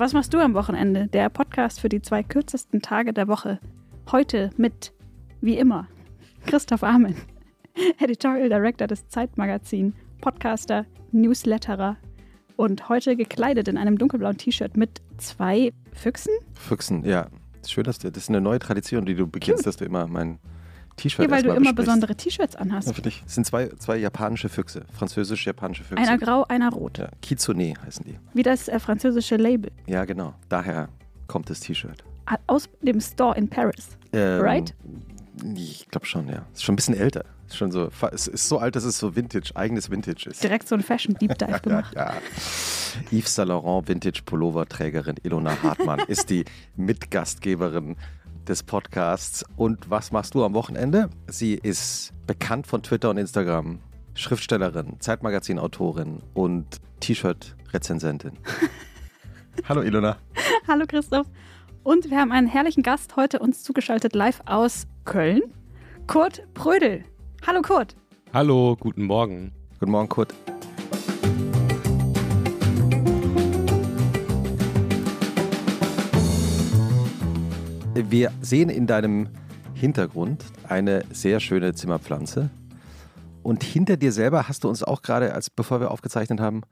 was machst du am Wochenende? Der Podcast für die zwei kürzesten Tage der Woche. Heute mit, wie immer, Christoph Amen, Editorial Director des Zeitmagazin, Podcaster, Newsletterer und heute gekleidet in einem dunkelblauen T-Shirt mit zwei Füchsen. Füchsen, ja. Schön, dass du, das ist eine neue Tradition, die du beginnst, dass du immer mein T-Shirt Ja, weil du immer besprichst. besondere T-Shirts anhast. Ja, finde ich. Es sind zwei, zwei japanische Füchse, französisch-japanische Füchse. Einer grau, einer rot. ja, Kitsune heißen die. Wie das äh, französische Label. Ja, genau. Daher kommt das T-Shirt. Aus dem Store in Paris. Ähm, Right? Ich glaube schon, ja. Ist schon ein bisschen älter. Ist schon so, es ist so alt, dass es so Vintage, eigenes Vintage ist. Direkt so ein Fashion Deep Dive Ja, gemacht. ja. Yves Saint Laurent Vintage Pullover Trägerin Ilona Hartmann ist die Mitgastgeberin des Podcasts. Und was machst du am Wochenende? Sie ist bekannt von Twitter und Instagram, Schriftstellerin, Zeitmagazin-Autorin und T-Shirt-Rezensentin. Hallo Ilona. Hallo Christoph. Und wir haben einen herrlichen Gast heute uns zugeschaltet live aus Köln. Kurt Prödel. Hallo Kurt. Hallo, guten Morgen. Guten Morgen, Kurt. Wir sehen in deinem Hintergrund eine sehr schöne Zimmerpflanze. Und hinter dir selber hast du uns auch gerade, als bevor wir aufgezeichnet haben,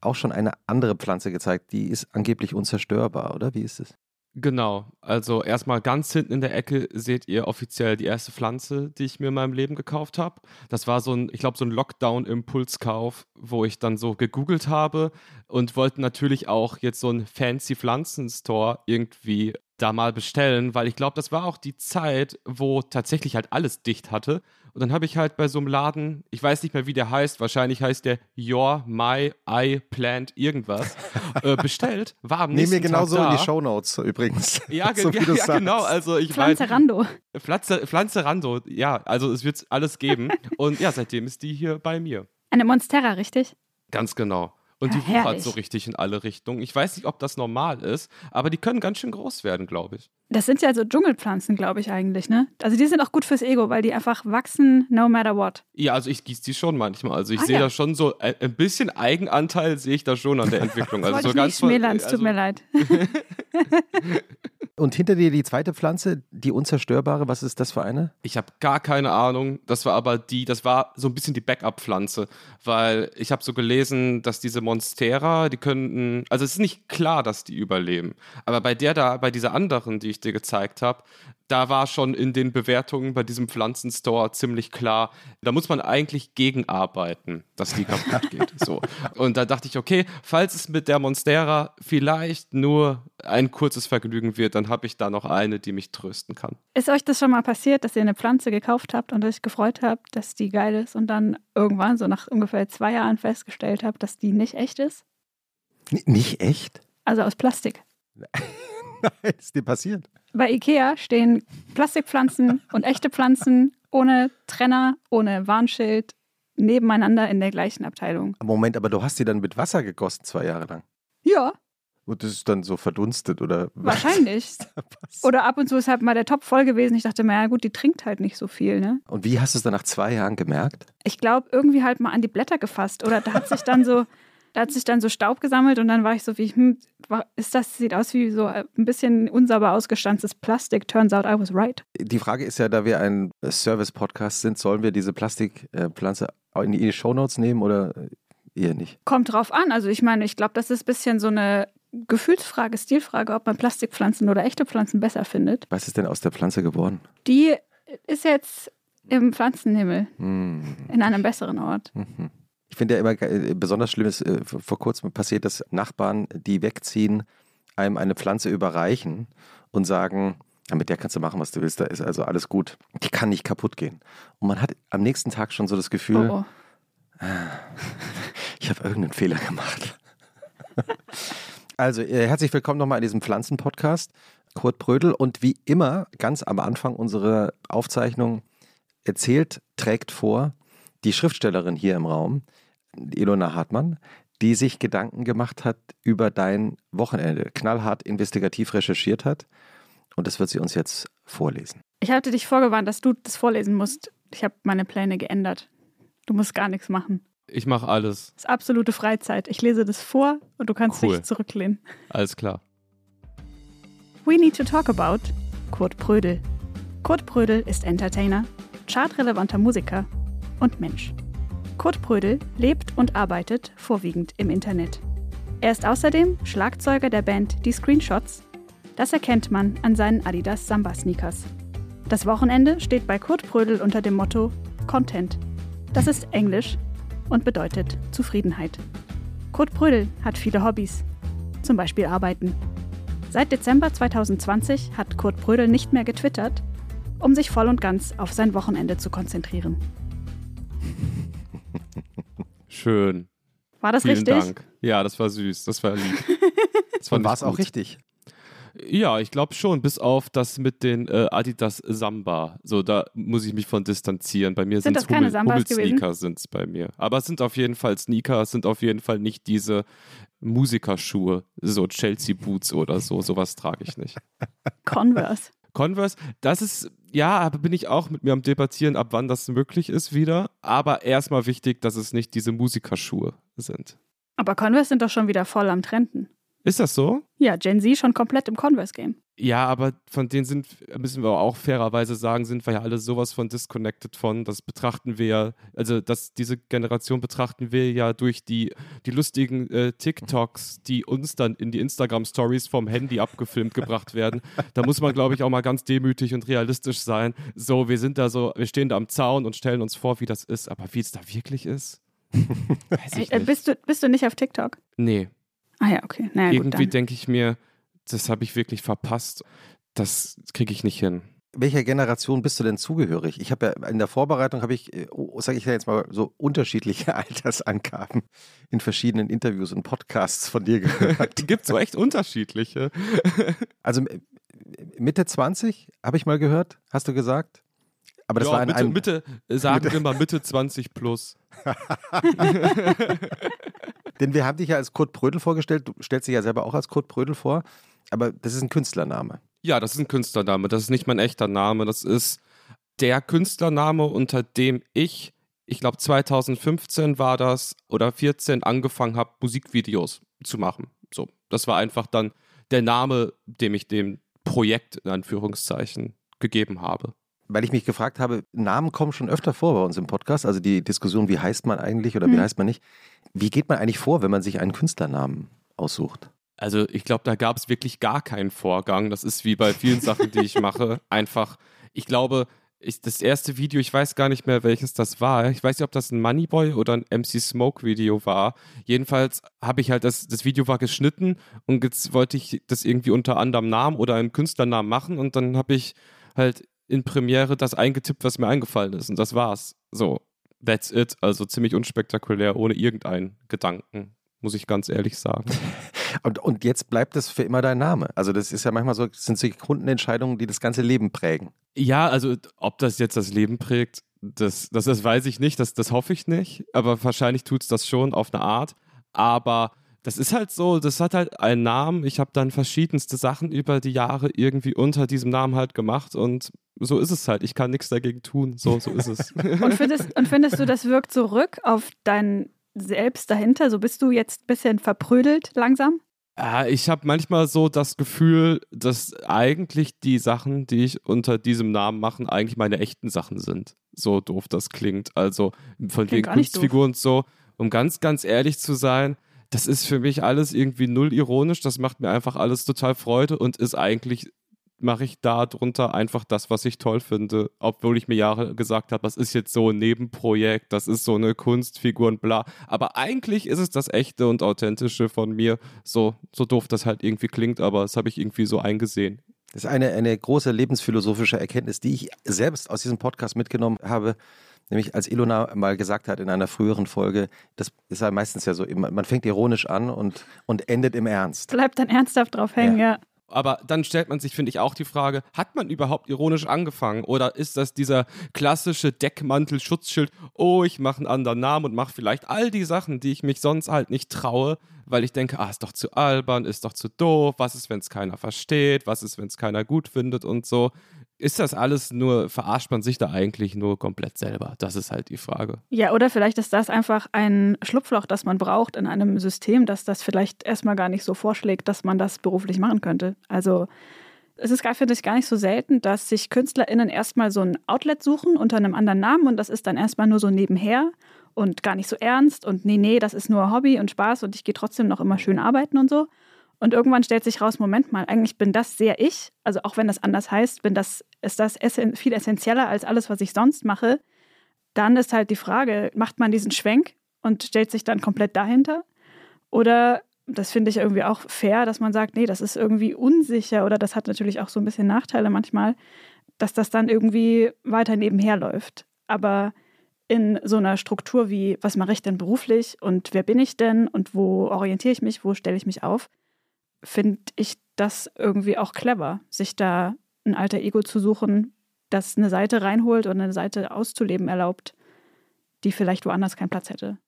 auch schon eine andere Pflanze gezeigt. Die ist angeblich unzerstörbar, oder? Wie ist es? Genau, also erstmal ganz hinten in der Ecke seht ihr offiziell die erste Pflanze, die ich mir in meinem Leben gekauft habe. Das war so ein, ich glaube, so ein Lockdown-Impulskauf, wo ich dann so gegoogelt habe und wollte natürlich auch jetzt so einen fancy Pflanzenstore irgendwie da mal bestellen, weil ich glaube, das war auch die Zeit, wo tatsächlich halt alles dicht hatte. Und dann habe ich halt bei so einem Laden, ich weiß nicht mehr, wie der heißt, wahrscheinlich heißt der Your My I Plant irgendwas, äh, bestellt. War am Nehmen wir nächsten genauso in die Shownotes übrigens. Ja, ge so ja, ja genau. Also ich Pflanzerando. Pflanze, Pflanze Rando, ja, also es wird alles geben. Und ja, seitdem ist die hier bei mir. Eine Monstera, richtig? Ganz genau. Und Ja, die wuchert so richtig in alle Richtungen. Ich weiß nicht, ob das normal ist, aber die können ganz schön groß werden, glaube ich. Das sind ja so Dschungelpflanzen, glaube ich eigentlich, ne? Also die sind auch gut fürs Ego, weil die einfach wachsen no matter what. Ja, also ich gieße die schon manchmal. Also ich Ah, sehe ja. da schon so ein, ein bisschen Eigenanteil sehe ich da schon an der Entwicklung. Das Also so ganz von- schmälern, es tut also- mir leid. Und hinter dir die zweite Pflanze, die unzerstörbare, was ist das für eine? Ich habe gar keine Ahnung. Das war aber die, das war so ein bisschen die Backup-Pflanze, weil ich habe so gelesen, dass diese Monstera, die könnten, also es ist nicht klar, dass die überleben. Aber bei der da, bei dieser anderen, die ich dir gezeigt habe, da war schon in den Bewertungen bei diesem Pflanzenstore ziemlich klar, da muss man eigentlich gegenarbeiten, dass die kaputt geht. So. Und da dachte ich, okay, falls es mit der Monstera vielleicht nur ein kurzes Vergnügen wird, dann habe ich da noch eine, die mich trösten kann. Ist euch das schon mal passiert, dass ihr eine Pflanze gekauft habt und euch gefreut habt, dass die geil ist und dann irgendwann, so nach ungefähr zwei Jahren, festgestellt habt, dass die nicht echt ist? N nicht echt? Also aus Plastik. Nein, ist dir passiert? Bei Ikea stehen Plastikpflanzen und echte Pflanzen ohne Trenner, ohne Warnschild nebeneinander in der gleichen Abteilung. Moment, aber du hast die dann mit Wasser gegossen zwei Jahre lang. Ja, Und das ist dann so verdunstet oder wahrscheinlich. Oder ab und zu ist halt mal der Topf voll gewesen. Ich dachte mir, ja gut, die trinkt halt nicht so viel, ne? Und wie hast du es dann nach zwei Jahren gemerkt? Ich glaube, irgendwie halt mal an die Blätter gefasst. Oder da hat sich dann so, da hat sich dann so Staub gesammelt und dann war ich so wie, hm, ist das, sieht aus wie so ein bisschen unsauber ausgestanztes Plastik. Turns out I was right. Die Frage ist ja, da wir ein Service-Podcast sind, sollen wir diese Plastikpflanze in die Shownotes nehmen oder eher nicht? Kommt drauf an. Also ich meine, ich glaube, das ist ein bisschen so eine Gefühlsfrage, Stilfrage, ob man Plastikpflanzen oder echte Pflanzen besser findet. Was ist denn aus der Pflanze geworden? Die ist jetzt im Pflanzenhimmel, Hm. in einem besseren Ort. Mhm. Ich finde ja immer ge- besonders schlimm ist, äh, vor vor kurzem passiert, dass Nachbarn, die wegziehen, einem eine Pflanze überreichen und sagen, ja, mit der kannst du machen, was du willst, da ist also alles gut. Die kann nicht kaputt gehen. Und man hat am nächsten Tag schon so das Gefühl, Oh, oh. ich habe irgendeinen Fehler gemacht. also, äh, herzlich willkommen nochmal in diesem Pflanzen-Podcast. Kurt Brödel und wie immer, ganz am Anfang unserer Aufzeichnung, erzählt, trägt vor die Schriftstellerin hier im Raum, Ilona Hartmann, die sich Gedanken gemacht hat über dein Wochenende, knallhart investigativ recherchiert hat. Und das wird sie uns jetzt vorlesen. Ich hatte dich vorgewarnt, dass du das vorlesen musst. Ich habe meine Pläne geändert. Du musst gar nichts machen. Ich mache alles. Das ist absolute Freizeit. Ich lese das vor und du kannst Cool. dich zurücklehnen. Alles klar. We need to talk about Kurt Prödel. Kurt Prödel ist Entertainer, chartrelevanter Musiker und Mensch. Kurt Prödel lebt und arbeitet vorwiegend im Internet. Er ist außerdem Schlagzeuger der Band Die Screenshots. Das erkennt man an seinen Adidas Samba Sneakers. Das Wochenende steht bei Kurt Prödel unter dem Motto Content. Das ist Englisch und bedeutet Zufriedenheit. Kurt Prödel hat viele Hobbys, zum Beispiel Arbeiten. Seit Dezember 2020 hat Kurt Prödel nicht mehr getwittert, um sich voll und ganz auf sein Wochenende zu konzentrieren. Schön. War das Vielen richtig? Dank. Ja, das war süß. Das war lieb. Das war es auch richtig? Ja, ich glaube schon, bis auf das mit den äh, Adidas Samba. So, da muss ich mich von distanzieren. Bei mir Sind das keine Sambas Hummel-Sneaker sind es bei mir. Aber es sind auf jeden Fall Sneaker, es sind auf jeden Fall nicht diese Musikerschuhe, so Chelsea Boots oder so. Sowas trage ich nicht. Converse. Converse, das ist, ja, aber bin ich auch mit mir am Debattieren, ab wann das möglich ist wieder. Aber erstmal wichtig, dass es nicht diese Musikerschuhe sind. Aber Converse sind doch schon wieder voll am Trenden. Ist das so? Ja, Gen Z schon komplett im Converse-Game. Ja, aber von denen sind, müssen wir auch fairerweise sagen, sind wir ja alle sowas von disconnected von. Das betrachten wir ja, also das, diese Generation betrachten wir ja durch die, die lustigen äh, TikToks, die uns dann in die Instagram-Stories vom Handy abgefilmt gebracht werden. Da muss man, glaube ich, auch mal ganz demütig und realistisch sein. So, wir sind da so, wir stehen da am Zaun und stellen uns vor, wie das ist, aber wie es da wirklich ist? Weiß ich Äh, nicht. bist, du, bist du nicht auf TikTok? Nee, Ah ja, okay. Naja, irgendwie denke ich mir, das habe ich wirklich verpasst. Das kriege ich nicht hin. Welcher Generation bist du denn zugehörig? Ich habe ja in der Vorbereitung habe ich, äh, oh, sage ich ja jetzt mal, so unterschiedliche Altersangaben in verschiedenen Interviews und Podcasts von dir gehört. Die gibt es so echt unterschiedliche. Also äh, Mitte 20 habe ich mal gehört, hast du gesagt? Aber das ja, war in Mitte, einem, Mitte, äh, sagen wir mal Mitte 20 plus. Denn wir haben dich ja als Kurt Brödel vorgestellt. Du stellst dich ja selber auch als Kurt Brödel vor, aber das ist ein Künstlername. Ja, das ist ein Künstlername. Das ist nicht mein echter Name. Das ist der Künstlername, unter dem ich, ich glaube 2015 war das oder 14 angefangen habe, Musikvideos zu machen. So, das war einfach dann der Name, dem ich dem Projekt in Anführungszeichen gegeben habe. Weil ich mich gefragt habe, Namen kommen schon öfter vor bei uns im Podcast. Also die Diskussion, wie heißt man eigentlich oder wie Hm. heißt man nicht. Wie geht man eigentlich vor, wenn man sich einen Künstlernamen aussucht? Also ich glaube, da gab es wirklich gar keinen Vorgang. Das ist wie bei vielen Sachen, die ich mache. Einfach, ich glaube, ich, das erste Video, ich weiß gar nicht mehr, welches das war. Ich weiß nicht, ob das ein Moneyboy oder ein MC Smoke Video war. Jedenfalls habe ich halt, das, das Video war geschnitten und jetzt wollte ich das irgendwie unter anderem Namen oder einem Künstlernamen machen und dann habe ich halt in Premiere das eingetippt, was mir eingefallen ist und das war's. So, that's it. Also ziemlich unspektakulär, ohne irgendeinen Gedanken, muss ich ganz ehrlich sagen. Und, und jetzt bleibt es für immer dein Name. Also das ist ja manchmal so, das sind Sekundenentscheidungen, die das ganze Leben prägen. Ja, also ob das jetzt das Leben prägt, das, das, das weiß ich nicht, das, das hoffe ich nicht. Aber wahrscheinlich tut es das schon auf eine Art. Aber das ist halt so, das hat halt einen Namen. Ich habe dann verschiedenste Sachen über die Jahre irgendwie unter diesem Namen halt gemacht und so ist es halt. Ich kann nichts dagegen tun. So, so ist es. Und findest, und findest du, das wirkt zurück auf dein Selbst dahinter? So bist du jetzt ein bisschen verprödelt langsam? Ich habe manchmal so das Gefühl, dass eigentlich die Sachen, die ich unter diesem Namen mache, eigentlich meine echten Sachen sind. So doof das klingt. Also von Klingt wegen Kunstfiguren und so. Um ganz, ganz ehrlich zu sein, das ist für mich alles irgendwie null ironisch. Das macht mir einfach alles total Freude und ist eigentlich mache ich da drunter einfach das, was ich toll finde, obwohl ich mir Jahre gesagt habe, das ist jetzt so ein Nebenprojekt, das ist so eine Kunstfigur und bla. Aber eigentlich ist es das echte und authentische von mir. So, so doof das halt irgendwie klingt, aber das habe ich irgendwie so eingesehen. Das ist eine, eine große lebensphilosophische Erkenntnis, die ich selbst aus diesem Podcast mitgenommen habe. Nämlich als Ilona mal gesagt hat in einer früheren Folge, das ist ja meistens ja so, man fängt ironisch an und, und endet im Ernst. Bleibt dann ernsthaft drauf hängen, ja. Aber dann stellt man sich, finde ich, auch die Frage, hat man überhaupt ironisch angefangen? Oder ist das dieser klassische Deckmantel-Schutzschild, oh, ich mache einen anderen Namen und mache vielleicht all die Sachen, die ich mich sonst halt nicht traue, weil ich denke, ah, ist doch zu albern, ist doch zu doof, was ist, wenn es keiner versteht, was ist, wenn es keiner gut findet und so. Ist das alles nur, verarscht man sich da eigentlich nur komplett selber? Das ist halt die Frage. Ja, oder vielleicht ist das einfach ein Schlupfloch, das man braucht in einem System, das das vielleicht erstmal gar nicht so vorschlägt, dass man das beruflich machen könnte. Also Es ist, finde ich, gar nicht so selten, dass sich KünstlerInnen erstmal so ein Outlet suchen unter einem anderen Namen und das ist dann erstmal nur so nebenher und gar nicht so ernst und nee, nee, das ist nur Hobby und Spaß und ich gehe trotzdem noch immer schön arbeiten und so. Und irgendwann stellt sich raus, Moment mal, eigentlich bin das sehr ich. Also auch wenn das anders heißt, bin das, ist das viel essentieller als alles, was ich sonst mache. Dann ist halt die Frage, macht man diesen Schwenk und stellt sich dann komplett dahinter? Oder, das finde ich irgendwie auch fair, dass man sagt, nee, das ist irgendwie unsicher oder das hat natürlich auch so ein bisschen Nachteile manchmal, dass das dann irgendwie weiter nebenher läuft. Aber in so einer Struktur wie, was mache ich denn beruflich und wer bin ich denn und wo orientiere ich mich, wo stelle ich mich auf, finde ich das irgendwie auch clever, sich da ein alter Ego zu suchen, das eine Seite reinholt und eine Seite auszuleben erlaubt, die vielleicht woanders keinen Platz hätte.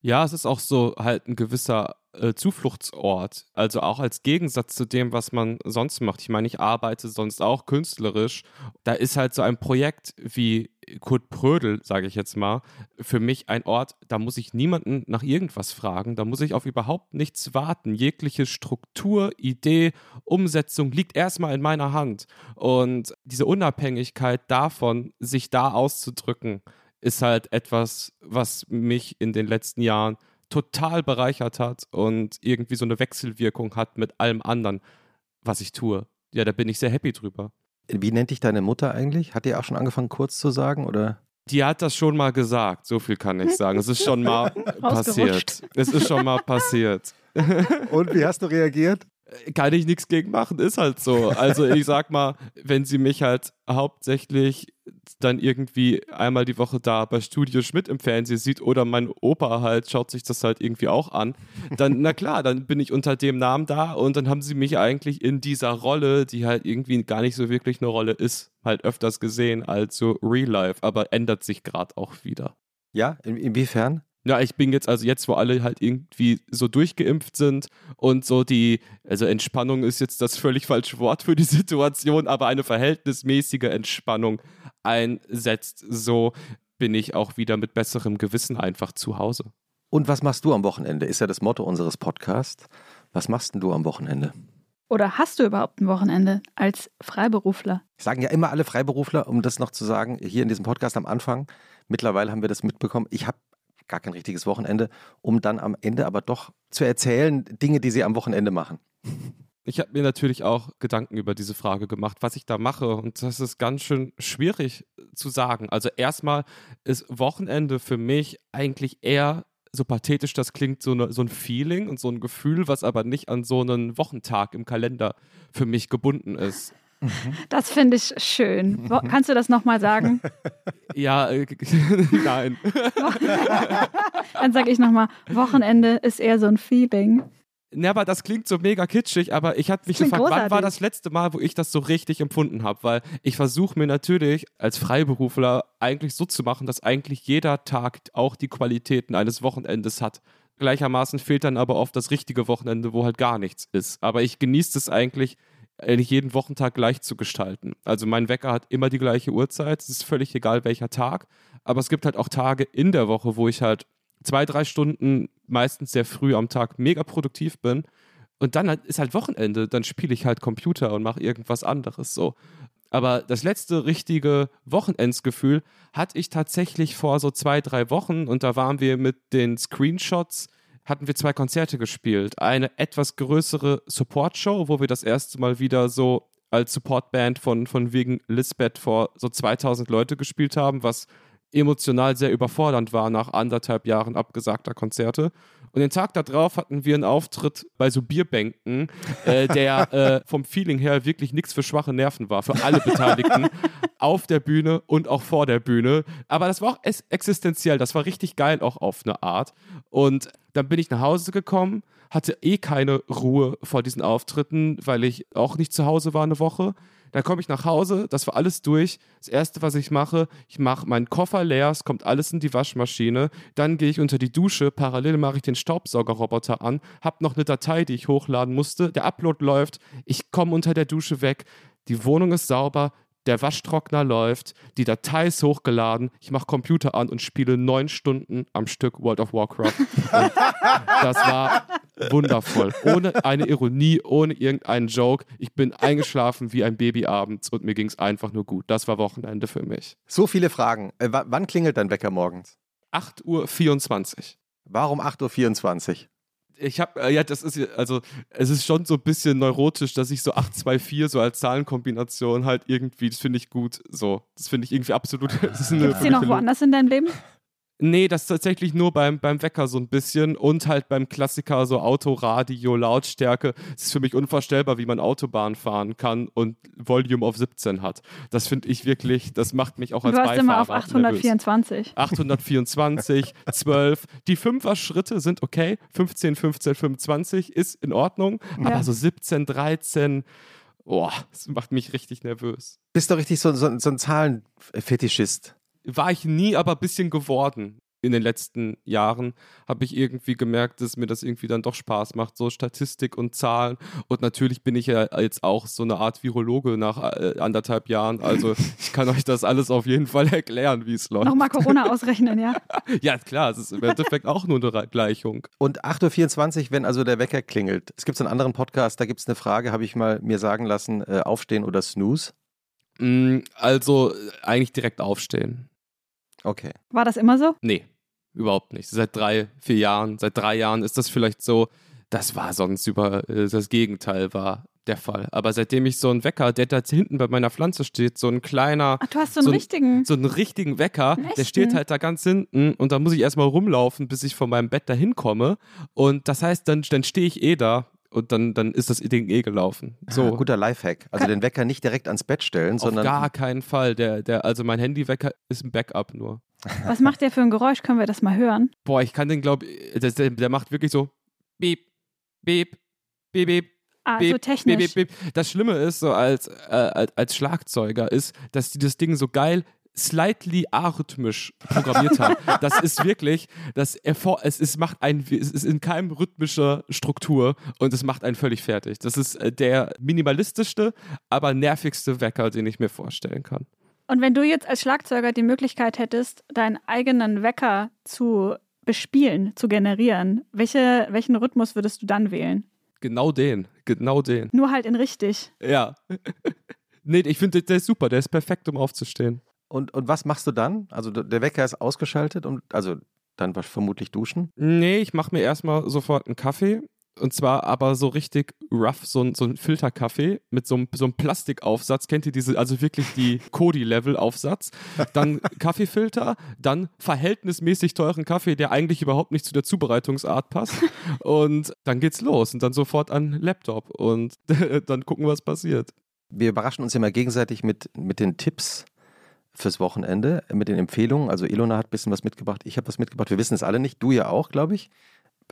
Ja, es ist auch so halt ein gewisser äh, Zufluchtsort. Also auch als Gegensatz zu dem, was man sonst macht. Ich meine, ich arbeite sonst auch künstlerisch. Da ist halt so ein Projekt wie Kurt Prödel, sage ich jetzt mal, für mich ein Ort, da muss ich niemanden nach irgendwas fragen, da muss ich auf überhaupt nichts warten. Jegliche Struktur, Idee, Umsetzung liegt erstmal in meiner Hand. Und diese Unabhängigkeit davon, sich da auszudrücken, ist halt etwas, was mich in den letzten Jahren total bereichert hat und irgendwie so eine Wechselwirkung hat mit allem anderen, was ich tue. Ja, da bin ich sehr happy drüber. Wie nennt dich deine Mutter eigentlich? Hat die auch schon angefangen, kurz zu sagen? Oder? Die hat das schon mal gesagt, so viel kann ich sagen. Es ist schon mal passiert. Es ist schon mal passiert. Und wie hast du reagiert? Kann ich nichts gegen machen, ist halt so. Also ich sag mal, wenn sie mich halt hauptsächlich dann irgendwie einmal die Woche da bei Studio Schmidt im Fernsehen sieht oder mein Opa halt schaut sich das halt irgendwie auch an, dann na klar, dann bin ich unter dem Namen da und dann haben sie mich eigentlich in dieser Rolle, die halt irgendwie gar nicht so wirklich eine Rolle ist, halt öfters gesehen als so Real Life, aber ändert sich gerade auch wieder. Ja, in, inwiefern? Ja, ich bin jetzt, also jetzt, wo alle halt irgendwie so durchgeimpft sind und so die, also Entspannung ist jetzt das völlig falsche Wort für die Situation, aber eine verhältnismäßige Entspannung einsetzt, so bin ich auch wieder mit besserem Gewissen einfach zu Hause. Und was machst du am Wochenende? Ist ja das Motto unseres Podcasts. Was machst denn du am Wochenende? Oder hast du überhaupt ein Wochenende als Freiberufler? Sagen ja immer alle Freiberufler, um das noch zu sagen, hier in diesem Podcast am Anfang. Mittlerweile haben wir das mitbekommen. Ich habe gar kein richtiges Wochenende, um dann am Ende aber doch zu erzählen, Dinge, die sie am Wochenende machen. Ich habe mir natürlich auch Gedanken über diese Frage gemacht, was ich da mache. Und das ist ganz schön schwierig zu sagen. Also erstmal ist Wochenende für mich eigentlich eher, so pathetisch das klingt, so, eine, so ein Feeling und so ein Gefühl, was aber nicht an so einen Wochentag im Kalender für mich gebunden ist. Das finde ich schön. Wo, kannst du das nochmal sagen? Ja, äh, nein. Dann sage ich nochmal, Wochenende ist eher so ein Feeling. Ne, aber das klingt so mega kitschig, aber ich hatte mich gefragt, großartig. wann war das letzte Mal, wo ich das so richtig empfunden habe? Weil ich versuche mir natürlich als Freiberufler eigentlich so zu machen, dass eigentlich jeder Tag auch die Qualitäten eines Wochenendes hat. Gleichermaßen fehlt dann aber oft das richtige Wochenende, wo halt gar nichts ist. Aber ich genieße es eigentlich, eigentlich jeden Wochentag gleich zu gestalten. Also mein Wecker hat immer die gleiche Uhrzeit, es ist völlig egal welcher Tag, aber es gibt halt auch Tage in der Woche, wo ich halt zwei, drei Stunden meistens sehr früh am Tag mega produktiv bin. Und dann ist halt Wochenende, dann spiele ich halt Computer und mache irgendwas anderes so. Aber das letzte richtige Wochenendsgefühl hatte ich tatsächlich vor so zwei, drei Wochen. Und da waren wir mit den Screenshots hatten wir zwei Konzerte gespielt. Eine etwas größere Support-Show, wo wir das erste Mal wieder so als Supportband von, von wegen Lisbeth vor so 2000 Leute gespielt haben, was emotional sehr überfordernd war nach anderthalb Jahren abgesagter Konzerte. Und den Tag darauf hatten wir einen Auftritt bei so Bierbänken, äh, der äh, vom Feeling her wirklich nichts für schwache Nerven war, für alle Beteiligten, auf der Bühne und auch vor der Bühne. Aber das war auch existenziell, das war richtig geil auch auf eine Art. Und dann bin ich nach Hause gekommen, hatte eh keine Ruhe vor diesen Auftritten, weil ich auch nicht zu Hause war eine Woche. Dann komme ich nach Hause, das war alles durch. Das erste, was ich mache, ich mache meinen Koffer leer, es kommt alles in die Waschmaschine. Dann gehe ich unter die Dusche, parallel mache ich den Staubsaugerroboter an, habe noch eine Datei, die ich hochladen musste. Der Upload läuft, ich komme unter der Dusche weg. Die Wohnung ist sauber, der Waschtrockner läuft, die Datei ist hochgeladen, ich mache Computer an und spiele neun Stunden am Stück World of Warcraft. das war wundervoll. Ohne eine Ironie, ohne irgendeinen Joke. Ich bin eingeschlafen wie ein Baby abends und mir ging es einfach nur gut. Das war Wochenende für mich. So viele Fragen. Äh, wann klingelt dein Wecker morgens? 8.24 Uhr. Warum 8.24 Uhr? ich habe, äh, ja, das ist, also, es ist schon so ein bisschen neurotisch, dass ich so 824 so als Zahlenkombination halt irgendwie, das finde ich gut, so. Das finde ich irgendwie absolut. Gibt es die noch woanders in deinem Leben? Nee, das ist tatsächlich nur beim, beim Wecker so ein bisschen und halt beim Klassiker so Autoradio, Lautstärke. Es ist für mich unvorstellbar, wie man Autobahn fahren kann und Volume auf 17 hat. Das finde ich wirklich, das macht mich auch als du hast Beifahrer immer auf 824. Nervös. 824, 12. Die Fünfer-Schritte sind okay. 15, 15, 25 ist in Ordnung. Ja. Aber so 17, 13, boah, das macht mich richtig nervös. Bist du richtig so, so, so ein Zahlenfetischist? War ich nie, aber ein bisschen geworden. In den letzten Jahren habe ich irgendwie gemerkt, dass mir das irgendwie dann doch Spaß macht, so Statistik und Zahlen. Und natürlich bin ich ja jetzt auch so eine Art Virologe nach äh, anderthalb Jahren. Also ich kann euch das alles auf jeden Fall erklären, wie es läuft. Nochmal Corona ausrechnen, ja? ja, klar, es ist im Endeffekt auch nur eine Gleichung. Und 8.24 Uhr, wenn also der Wecker klingelt. Es gibt einen anderen Podcast, da gibt es eine Frage, habe ich mal mir sagen lassen, äh, aufstehen oder snooze? Mm, also eigentlich direkt aufstehen. Okay. War das immer so? Nee, überhaupt nicht. Seit drei, vier Jahren, seit drei Jahren ist das vielleicht so. Das war sonst über äh, das Gegenteil war der Fall. Aber seitdem ich so einen Wecker, der da hinten bei meiner Pflanze steht, so ein kleiner. Ach, du hast so einen so richtigen. So einen richtigen Wecker, der steht halt da ganz hinten und da muss ich erstmal rumlaufen, bis ich von meinem Bett dahin komme. Und das heißt, dann, dann stehe ich eh da und dann, dann ist das Ding eh gelaufen. So. Ah, guter Lifehack. Also den Wecker nicht direkt ans Bett stellen, Auf sondern. Auf gar keinen Fall. Der, der, also mein Handywecker ist ein Backup nur. Was macht der für ein Geräusch? Können wir das mal hören? Boah, ich kann den, glaube ich, der, der macht wirklich so beep, beep, beep, beep. Ah, beep, so technisch. Beep, beep, beep. Das Schlimme ist, so als, äh, als Schlagzeuger, ist, dass die das Ding so geil slightly arrhythmisch programmiert haben. Das ist wirklich, das es ist, macht ein, es ist in keinem rhythmischer Struktur und es macht einen völlig fertig. Das ist äh, der minimalistischste, aber nervigste Wecker, den ich mir vorstellen kann. Und wenn du jetzt als Schlagzeuger die Möglichkeit hättest, deinen eigenen Wecker zu bespielen, zu generieren, welche, welchen Rhythmus würdest du dann wählen? Genau den, genau den. Nur halt in richtig. Ja. nee, ich finde, der ist super, der ist perfekt, um aufzustehen. Und, und was machst du dann? Also der Wecker ist ausgeschaltet und also dann vermutlich duschen? Nee, ich mache mir erstmal sofort einen Kaffee. Und zwar aber so richtig rough, so ein, so ein Filterkaffee mit so einem, so einem Plastikaufsatz. Kennt ihr diese, also wirklich die Kodi-Level-Aufsatz? Dann Kaffeefilter, dann verhältnismäßig teuren Kaffee, der eigentlich überhaupt nicht zu der Zubereitungsart passt. Und dann geht's los und dann sofort an Laptop und dann gucken, was passiert. Wir überraschen uns immer gegenseitig mit, mit den Tipps fürs Wochenende mit den Empfehlungen. Also Ilona hat ein bisschen was mitgebracht, ich habe was mitgebracht. Wir wissen es alle nicht, du ja auch, glaube ich.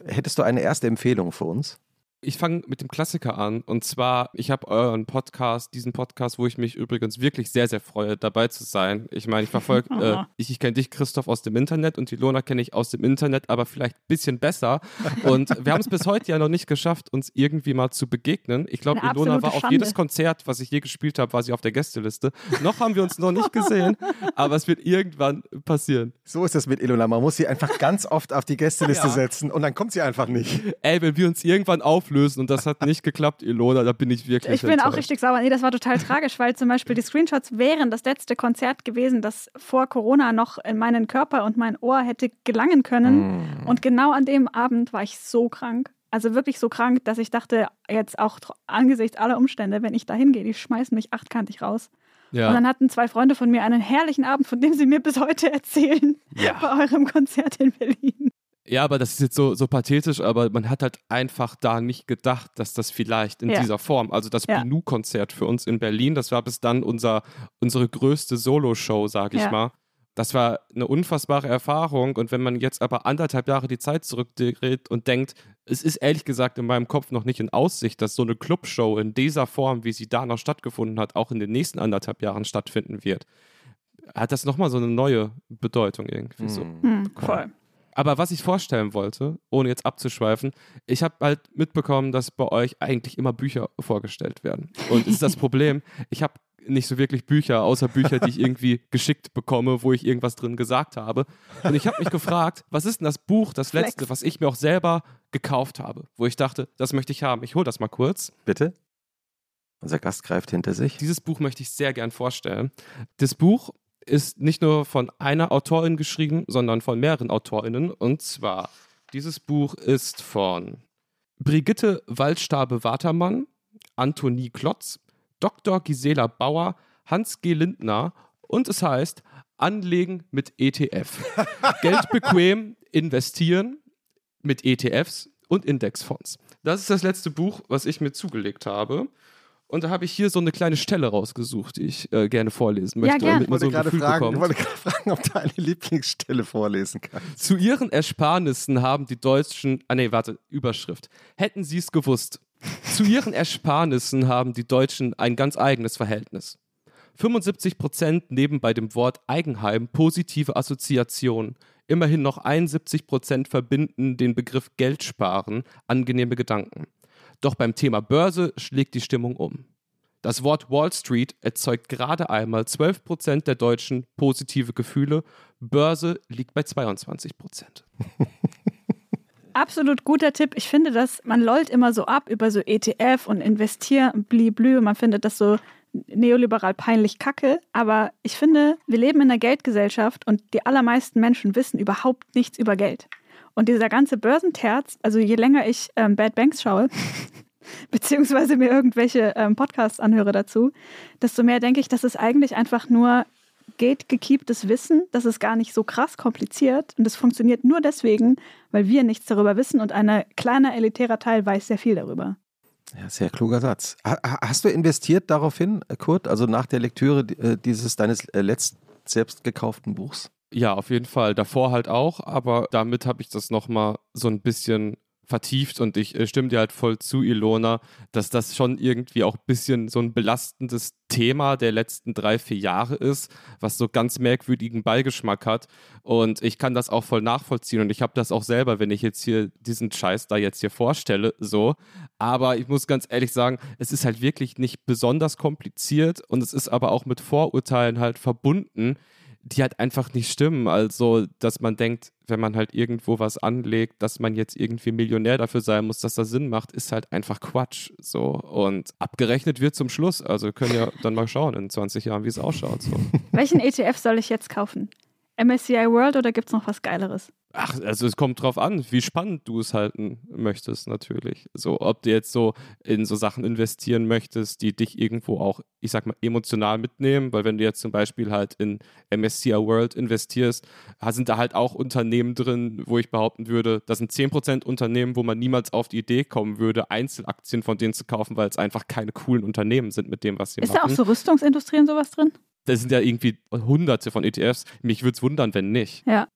Hättest du eine erste Empfehlung für uns? Ich fange mit dem Klassiker an. Und zwar, ich habe euren Podcast, diesen Podcast, wo ich mich übrigens wirklich sehr, sehr freue, dabei zu sein. Ich meine, ich verfolge, äh, ich, ich kenne dich, Christoph, aus dem Internet und die Lona kenne ich aus dem Internet, aber vielleicht ein bisschen besser. Und wir haben es bis heute ja noch nicht geschafft, uns irgendwie mal zu begegnen. Ich glaube, Ilona war Schande. auf jedes Konzert, was ich je gespielt habe, war sie auf der Gästeliste. Noch haben wir uns noch nicht gesehen, aber es wird irgendwann passieren. So ist es mit Ilona. Man muss sie einfach ganz oft auf die Gästeliste ja. setzen und dann kommt sie einfach nicht. Ey, wenn wir uns irgendwann auf auflösen und das hat nicht geklappt, Ilona, da bin ich wirklich. Ich bin enttäuscht. auch richtig sauer. Nee, das war total tragisch, weil zum Beispiel die Screenshots wären das letzte Konzert gewesen, das vor Corona noch in meinen Körper und mein Ohr hätte gelangen können. Mm. Und genau an dem Abend war ich so krank. Also wirklich so krank, dass ich dachte, jetzt auch angesichts aller Umstände, wenn ich da hingehe, die schmeißen mich achtkantig raus. Ja. Und dann hatten zwei Freunde von mir einen herrlichen Abend, von dem sie mir bis heute erzählen, ja. bei eurem Konzert in Berlin. Ja, aber das ist jetzt so, so pathetisch, aber man hat halt einfach da nicht gedacht, dass das vielleicht in ja. dieser Form, also das ja. Binu-Konzert für uns in Berlin, das war bis dann unser, unsere größte Solo-Show, sag ich ja. mal. Das war eine unfassbare Erfahrung und wenn man jetzt aber anderthalb Jahre die Zeit zurückdreht und denkt, es ist ehrlich gesagt in meinem Kopf noch nicht in Aussicht, dass so eine Clubshow in dieser Form, wie sie da noch stattgefunden hat, auch in den nächsten anderthalb Jahren stattfinden wird, hat das nochmal so eine neue Bedeutung irgendwie so. Mhm, voll. Aber was ich vorstellen wollte, ohne jetzt abzuschweifen, ich habe halt mitbekommen, dass bei euch eigentlich immer Bücher vorgestellt werden. Und es ist das Problem, ich habe nicht so wirklich Bücher, außer Bücher, die ich irgendwie geschickt bekomme, wo ich irgendwas drin gesagt habe. Und ich habe mich gefragt, was ist denn das Buch, das letzte, was ich mir auch selber gekauft habe, wo ich dachte, das möchte ich haben. Ich hole das mal kurz. Bitte? Unser Gast greift hinter sich. Dieses Buch möchte ich sehr gern vorstellen. Das Buch ist nicht nur von einer Autorin geschrieben, sondern von mehreren Autorinnen. Und zwar, dieses Buch ist von Brigitte Waldstabe-Watermann, Antonie Klotz, Dr. Gisela Bauer, Hans G. Lindner und es heißt Anlegen mit ETF. Geld bequem investieren mit ETFs und Indexfonds. Das ist das letzte Buch, was ich mir zugelegt habe. Und da habe ich hier so eine kleine Stelle rausgesucht, die ich äh, gerne vorlesen möchte, Ja, damit man Ich wollte so ein Gefühl fragen, bekommt. ich wollte gerade fragen, ob du eine Lieblingsstelle vorlesen kannst. Zu ihren Ersparnissen haben die Deutschen, ah nee, warte, Überschrift. Hätten sie es gewusst. Zu ihren Ersparnissen haben die Deutschen ein ganz eigenes Verhältnis. 75 Prozent nehmen bei dem Wort Eigenheim positive Assoziationen. Immerhin noch 71 Prozent verbinden den Begriff Geld sparen, angenehme Gedanken. Doch beim Thema Börse schlägt die Stimmung um. Das Wort Wall Street erzeugt gerade einmal 12 Prozent der Deutschen positive Gefühle. Börse liegt bei 22 Prozent. Absolut guter Tipp. Ich finde, dass man lollt immer so ab über so ETF und investieren bliblü. Man findet das so neoliberal peinlich kacke. Aber ich finde, wir leben in einer Geldgesellschaft und die allermeisten Menschen wissen überhaupt nichts über Geld. Und dieser ganze Börsenterz, also je länger ich ähm, Bad Banks schaue, beziehungsweise mir irgendwelche ähm, Podcasts anhöre dazu, desto mehr denke ich, das ist eigentlich einfach nur gategekeeptes Wissen. Das ist gar nicht so krass kompliziert und es funktioniert nur deswegen, weil wir nichts darüber wissen und ein kleiner elitärer Teil weiß sehr viel darüber. Ja, sehr kluger Satz. Ha- ha- Hast du investiert daraufhin, Kurt, also nach der Lektüre äh, dieses deines äh, letzt selbst gekauften Buchs? Ja, auf jeden Fall. Davor halt auch, aber damit habe ich das nochmal so ein bisschen vertieft und ich äh, stimme dir halt voll zu, Ilona, dass das schon irgendwie auch ein bisschen so ein belastendes Thema der letzten drei, vier Jahre ist, was so ganz merkwürdigen Beigeschmack hat. Und ich kann das auch voll nachvollziehen und ich habe das auch selber, wenn ich jetzt hier diesen Scheiß da jetzt hier vorstelle, so. Aber ich muss ganz ehrlich sagen, es ist halt wirklich nicht besonders kompliziert und es ist aber auch mit Vorurteilen halt verbunden, die halt einfach nicht stimmen. Also, dass man denkt, wenn man halt irgendwo was anlegt, dass man jetzt irgendwie Millionär dafür sein muss, dass das Sinn macht, ist halt einfach Quatsch. So. Und abgerechnet wird zum Schluss. Also können ja dann mal schauen in 20 Jahren, wie es ausschaut. So. Welchen ETF soll ich jetzt kaufen? MSCI World oder gibt es noch was Geileres? Ach, also es kommt drauf an, wie spannend du es halten möchtest, natürlich. So, ob du jetzt so in so Sachen investieren möchtest, die dich irgendwo auch, ich sag mal, emotional mitnehmen, weil wenn du jetzt zum Beispiel halt in MSCI World investierst, sind da halt auch Unternehmen drin, wo ich behaupten würde, das sind 10% Unternehmen, wo man niemals auf die Idee kommen würde, Einzelaktien von denen zu kaufen, weil es einfach keine coolen Unternehmen sind mit dem, was sie Ist da machen. auch so Rüstungsindustrie und sowas drin? Da sind ja irgendwie hunderte von ETFs. Mich würde es wundern, wenn nicht. Ja.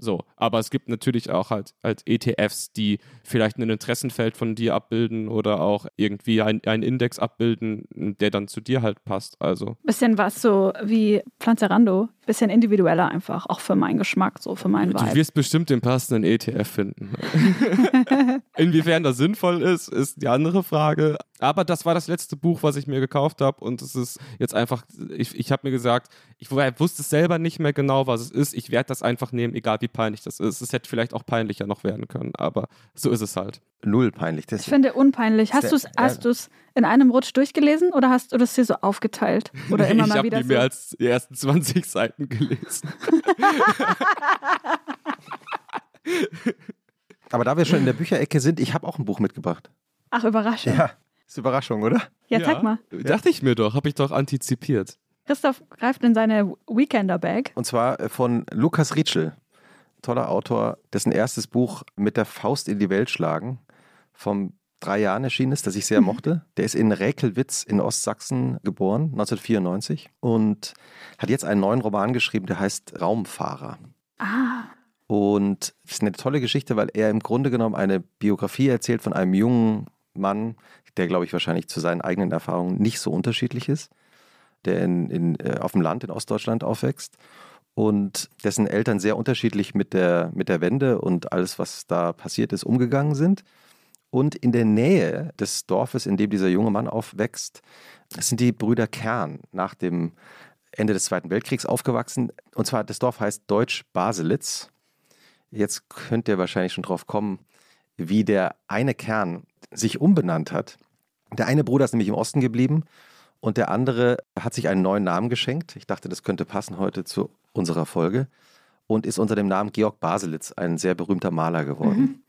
So, aber es gibt natürlich auch halt, halt ETFs, die vielleicht ein Interessenfeld von dir abbilden oder auch irgendwie ein- einen Index abbilden, der dann zu dir halt passt. Also, Bisschen was so wie Pflanzerando. Bisschen individueller einfach, auch für meinen Geschmack, so für meinen du Vibe. wirst bestimmt den passenden ETF finden. Inwiefern das sinnvoll ist, ist die andere Frage. Aber das war das letzte Buch, was ich mir gekauft habe und es ist jetzt einfach, ich, ich habe mir gesagt, ich wusste selber nicht mehr genau, was es ist. Ich werde das einfach nehmen, egal wie peinlich das ist. Es hätte vielleicht auch peinlicher noch werden können, aber so ist es halt. Null peinlich. Das, Ich finde unpeinlich. Hast du es hast du's in einem Rutsch durchgelesen oder hast du das hier so aufgeteilt? Oder Nee, immer ich mal habe wieder nie so? mehr als die ersten 20 Seiten gelesen. aber da wir schon in der Bücherecke sind, ich habe auch ein Buch mitgebracht. Ach, Überraschung. Ja, Ist Überraschung, oder? zeig mal. Dachte ich mir doch, habe ich doch antizipiert. Christoph greift in seine Weekender-Bag. Und zwar äh, von Lukas Rietschel, toller Autor, dessen erstes Buch mit der Faust in die Welt schlagen, vom drei Jahren erschienen ist, das ich sehr mochte. Der ist in Räkelwitz in Ostsachsen geboren, 1994, und hat jetzt einen neuen Roman geschrieben, der heißt Raumfahrer. Ah, Und es ist eine tolle Geschichte, weil er im Grunde genommen eine Biografie erzählt von einem jungen Mann, der, glaube ich, wahrscheinlich zu seinen eigenen Erfahrungen nicht so unterschiedlich ist, der in, in, äh, auf dem Land in Ostdeutschland aufwächst und dessen Eltern sehr unterschiedlich mit der, mit der Wende und alles, was da passiert ist, umgegangen sind. Und in der Nähe des Dorfes, in dem dieser junge Mann aufwächst, sind die Brüder Kern nach dem Ende des Zweiten Weltkriegs aufgewachsen. Und zwar, das Dorf heißt Deutsch Baselitz. Jetzt könnt ihr wahrscheinlich schon drauf kommen, wie der eine Kern sich umbenannt hat. Der eine Bruder ist nämlich im Osten geblieben und der andere hat sich einen neuen Namen geschenkt. Ich dachte, das könnte passen heute zu unserer Folge und ist unter dem Namen Georg Baselitz ein sehr berühmter Maler geworden. Mhm.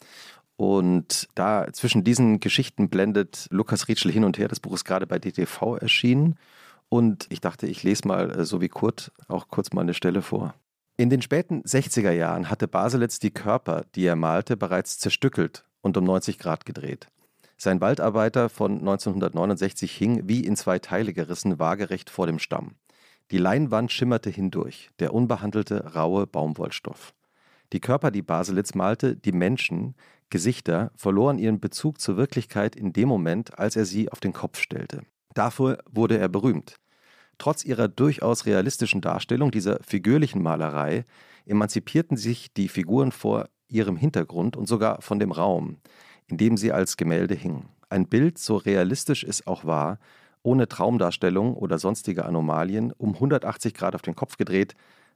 Und da zwischen diesen Geschichten blendet Lukas Rietschel hin und her. Das Buch ist gerade bei DTV erschienen. Und ich dachte, ich lese mal, äh, so wie Kurt, auch kurz mal eine Stelle vor. In den späten 60er Jahren hatte Baselitz die Körper, die er malte, bereits zerstückelt und um 90 Grad gedreht. Sein Waldarbeiter von 1969 hing, wie in zwei Teile gerissen, waagerecht vor dem Stamm. Die Leinwand schimmerte hindurch, der unbehandelte, raue Baumwollstoff. Die Körper, die Baselitz malte, die Menschen, Gesichter, verloren ihren Bezug zur Wirklichkeit in dem Moment, als er sie auf den Kopf stellte. Dafür wurde er berühmt. Trotz ihrer durchaus realistischen Darstellung dieser figürlichen Malerei emanzipierten sich die Figuren vor ihrem Hintergrund und sogar von dem Raum, in dem sie als Gemälde hingen. Ein Bild, so realistisch es auch war, ohne Traumdarstellung oder sonstige Anomalien, um 180 Grad auf den Kopf gedreht,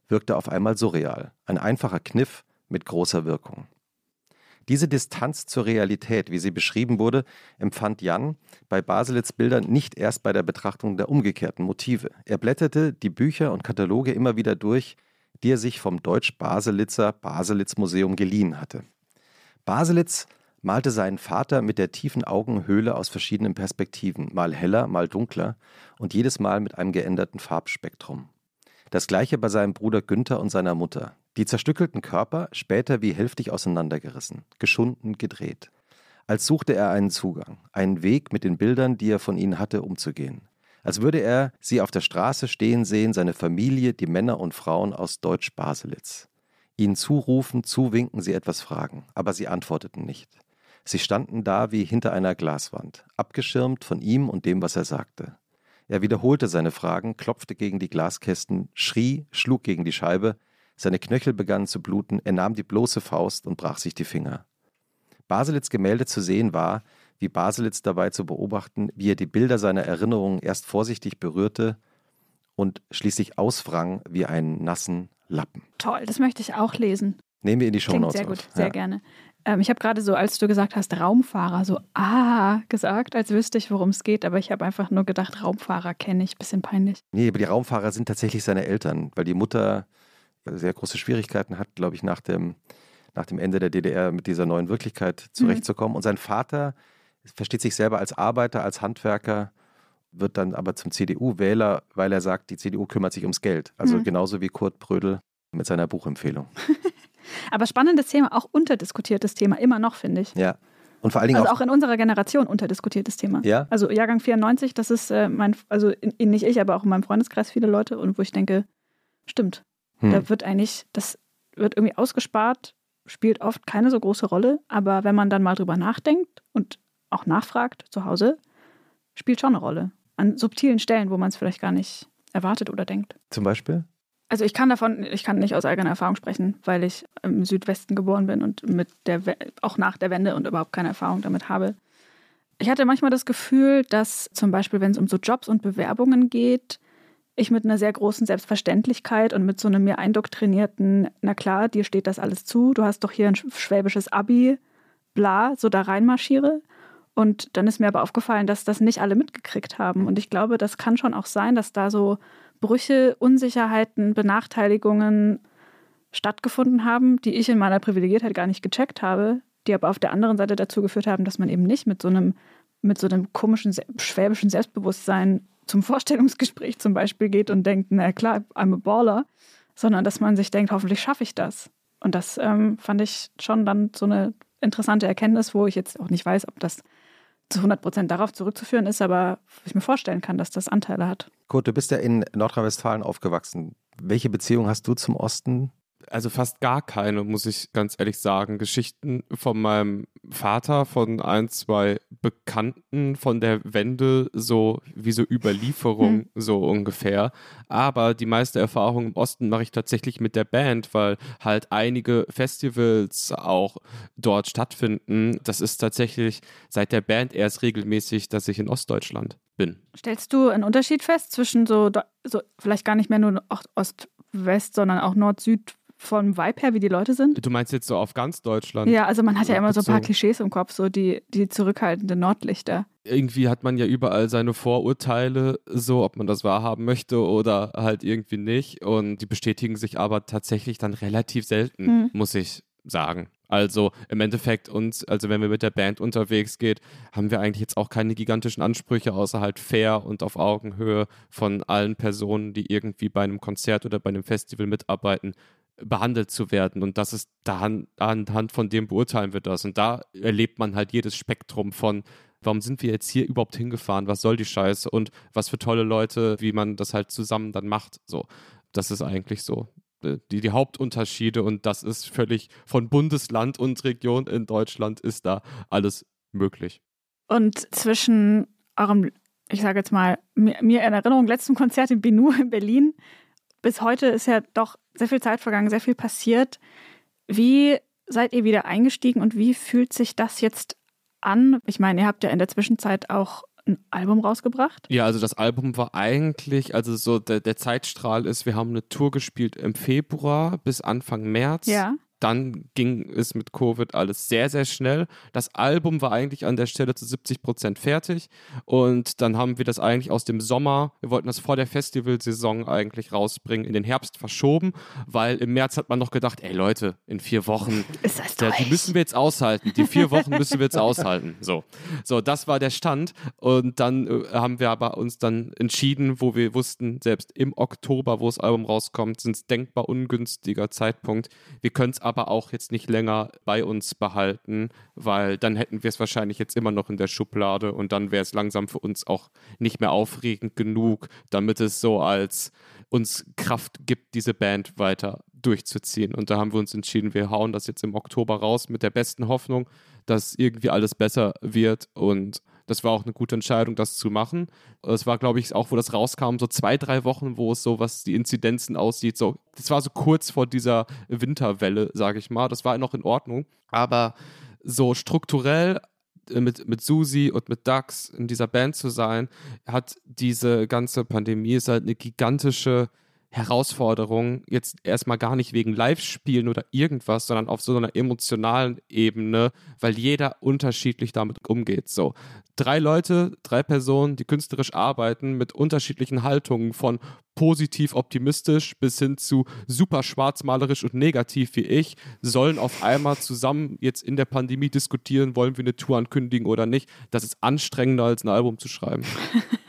wirkte auf einmal surreal. Ein einfacher Kniff mit großer Wirkung. Diese Distanz zur Realität, wie sie beschrieben wurde, empfand Jan bei Baselitz Bildern nicht erst bei der Betrachtung der umgekehrten Motive. Er blätterte die Bücher und Kataloge immer wieder durch, die er sich vom Deutsch-Baselitzer Baselitz-Museum geliehen hatte. Baselitz malte seinen Vater mit der tiefen Augenhöhle aus verschiedenen Perspektiven, mal heller, mal dunkler und jedes Mal mit einem geänderten Farbspektrum. Das gleiche bei seinem Bruder Günther und seiner Mutter. Die zerstückelten Körper später wie hälftig auseinandergerissen, geschunden, gedreht. Als suchte er einen Zugang, einen Weg mit den Bildern, die er von ihnen hatte, umzugehen. Als würde er sie auf der Straße stehen sehen, seine Familie, die Männer und Frauen aus Deutsch-Baselitz. Ihnen zurufen, zuwinken, sie etwas fragen, aber sie antworteten nicht. Sie standen da wie hinter einer Glaswand, abgeschirmt von ihm und dem, was er sagte. Er wiederholte seine Fragen, klopfte gegen die Glaskästen, schrie, schlug gegen die Scheibe, seine Knöchel begannen zu bluten, er nahm die bloße Faust und brach sich die Finger. Baselitz Gemälde zu sehen war, wie Baselitz dabei zu beobachten, wie er die Bilder seiner Erinnerungen erst vorsichtig berührte und schließlich auswrang wie einen nassen Lappen. Toll, das möchte ich auch lesen. Nehmen wir in die Show Notes. Sehr gut, auf. sehr ja. gerne. Ähm, ich habe gerade so, als du gesagt hast, Raumfahrer, so ah gesagt, als wüsste ich, worum es geht, aber ich habe einfach nur gedacht, Raumfahrer kenne ich, bisschen peinlich. Nee, aber die Raumfahrer sind tatsächlich seine Eltern, weil die Mutter sehr große Schwierigkeiten hat, glaube ich, nach dem, nach dem Ende der DDR mit dieser neuen Wirklichkeit zurechtzukommen. Mhm. Und sein Vater versteht sich selber als Arbeiter, als Handwerker, wird dann aber zum CDU-Wähler, weil er sagt, die CDU kümmert sich ums Geld. Also mhm. genauso wie Kurt Brödel mit seiner Buchempfehlung. aber spannendes Thema, auch unterdiskutiertes Thema, immer noch, finde ich. Ja. Und vor allen Dingen also auch, auch in unserer Generation unterdiskutiertes Thema. Ja. Also Jahrgang 94, das ist äh, mein, also in, nicht ich, aber auch in meinem Freundeskreis viele Leute und wo ich denke, stimmt. Hm. Da wird eigentlich, das wird irgendwie ausgespart, spielt oft keine so große Rolle, aber wenn man dann mal drüber nachdenkt und auch nachfragt zu Hause, spielt schon eine Rolle. An subtilen Stellen, wo man es vielleicht gar nicht erwartet oder denkt. Zum Beispiel? Also ich kann davon, ich kann nicht aus eigener Erfahrung sprechen, weil ich im Südwesten geboren bin und mit der auch nach der Wende und überhaupt keine Erfahrung damit habe. Ich hatte manchmal das Gefühl, dass zum Beispiel, wenn es um so Jobs und Bewerbungen geht, ich mit einer sehr großen Selbstverständlichkeit und mit so einem mir eindoktrinierten, na klar, dir steht das alles zu, du hast doch hier ein schwäbisches Abi, bla, so da reinmarschiere. Und dann ist mir aber aufgefallen, dass das nicht alle mitgekriegt haben. Und ich glaube, das kann schon auch sein, dass da so Brüche, Unsicherheiten, Benachteiligungen stattgefunden haben, die ich in meiner Privilegiertheit gar nicht gecheckt habe, die aber auf der anderen Seite dazu geführt haben, dass man eben nicht mit so einem, mit so einem komischen schwäbischen Selbstbewusstsein zum Vorstellungsgespräch zum Beispiel geht und denkt, na klar, I'm a baller, sondern dass man sich denkt, hoffentlich schaffe ich das. Und das ähm, fand ich schon dann so eine interessante Erkenntnis, wo ich jetzt auch nicht weiß, ob das zu 100 Prozent darauf zurückzuführen ist, aber ich mir vorstellen kann, dass das Anteile hat. Kurt, du bist ja in Nordrhein-Westfalen aufgewachsen. Welche Beziehung hast du zum Osten? Also fast gar keine, muss ich ganz ehrlich sagen. Geschichten von meinem Vater, von ein, zwei Bekannten von der Wende, so wie so Überlieferung, hm. so ungefähr. Aber die meiste Erfahrung im Osten mache ich tatsächlich mit der Band, weil halt einige Festivals auch dort stattfinden. Das ist tatsächlich seit der Band erst regelmäßig, dass ich in Ostdeutschland bin. Stellst du einen Unterschied fest zwischen so, so vielleicht gar nicht mehr nur Ost-West, sondern auch Nord-Süd vom Vibe her, wie die Leute sind? Du meinst jetzt so auf ganz Deutschland? Ja, also man hat ja immer so ein paar Klischees im Kopf, so die, die zurückhaltenden Nordlichter. Irgendwie hat man ja überall seine Vorurteile, so ob man das wahrhaben möchte oder halt irgendwie nicht. Und die bestätigen sich aber tatsächlich dann relativ selten, hm. muss ich sagen. Also im Endeffekt uns, also wenn wir mit der Band unterwegs geht, haben wir eigentlich jetzt auch keine gigantischen Ansprüche, außer halt fair und auf Augenhöhe von allen Personen, die irgendwie bei einem Konzert oder bei einem Festival mitarbeiten, behandelt zu werden. Und das ist da anhand von dem beurteilen wir das. Und da erlebt man halt jedes Spektrum von, warum sind wir jetzt hier überhaupt hingefahren? Was soll die Scheiße? Und was für tolle Leute, wie man das halt zusammen dann macht. So, das ist eigentlich so die, die Hauptunterschiede und das ist völlig von Bundesland und Region in Deutschland ist da alles möglich. Und zwischen eurem, ich sage jetzt mal, mir, mir in Erinnerung, letzten Konzert in Binu in Berlin bis heute ist ja doch sehr viel Zeit vergangen, sehr viel passiert. Wie seid ihr wieder eingestiegen und wie fühlt sich das jetzt an? Ich meine, ihr habt ja in der Zwischenzeit auch ein Album rausgebracht? Ja, also das Album war eigentlich, also so der, der Zeitstrahl ist, wir haben eine Tour gespielt im Februar bis Anfang März. Ja dann ging es mit Covid alles sehr, sehr schnell. Das Album war eigentlich an der Stelle zu 70 Prozent fertig und dann haben wir das eigentlich aus dem Sommer, wir wollten das vor der Festivalsaison eigentlich rausbringen, in den Herbst verschoben, weil im März hat man noch gedacht, ey Leute, in vier Wochen, da, die müssen wir jetzt aushalten, die vier Wochen müssen wir jetzt aushalten. So, so das war der Stand und dann äh, haben wir aber uns dann entschieden, wo wir wussten, selbst im Oktober, wo das Album rauskommt, sind es denkbar ungünstiger Zeitpunkt. Wir können es aber aber auch jetzt nicht länger bei uns behalten, weil dann hätten wir es wahrscheinlich jetzt immer noch in der Schublade und dann wäre es langsam für uns auch nicht mehr aufregend genug, damit es so als uns Kraft gibt, diese Band weiter durchzuziehen. Und da haben wir uns entschieden, wir hauen das jetzt im Oktober raus mit der besten Hoffnung, dass irgendwie alles besser wird und das war auch eine gute Entscheidung, das zu machen. Es war, glaube ich, auch, wo das rauskam, so zwei, drei Wochen, wo es so, was die Inzidenzen aussieht, so, das war so kurz vor dieser Winterwelle, sage ich mal. Das war noch in Ordnung. Aber so strukturell äh, mit, mit Susi und mit Dax in dieser Band zu sein, hat diese ganze Pandemie ist halt eine gigantische Herausforderung, jetzt erstmal gar nicht wegen Live-Spielen oder irgendwas, sondern auf so einer emotionalen Ebene, weil jeder unterschiedlich damit umgeht. So, drei Leute, drei Personen, die künstlerisch arbeiten, mit unterschiedlichen Haltungen von positiv optimistisch bis hin zu super schwarzmalerisch und negativ wie ich, sollen auf einmal zusammen jetzt in der Pandemie diskutieren, wollen wir eine Tour ankündigen oder nicht. Das ist anstrengender als ein Album zu schreiben.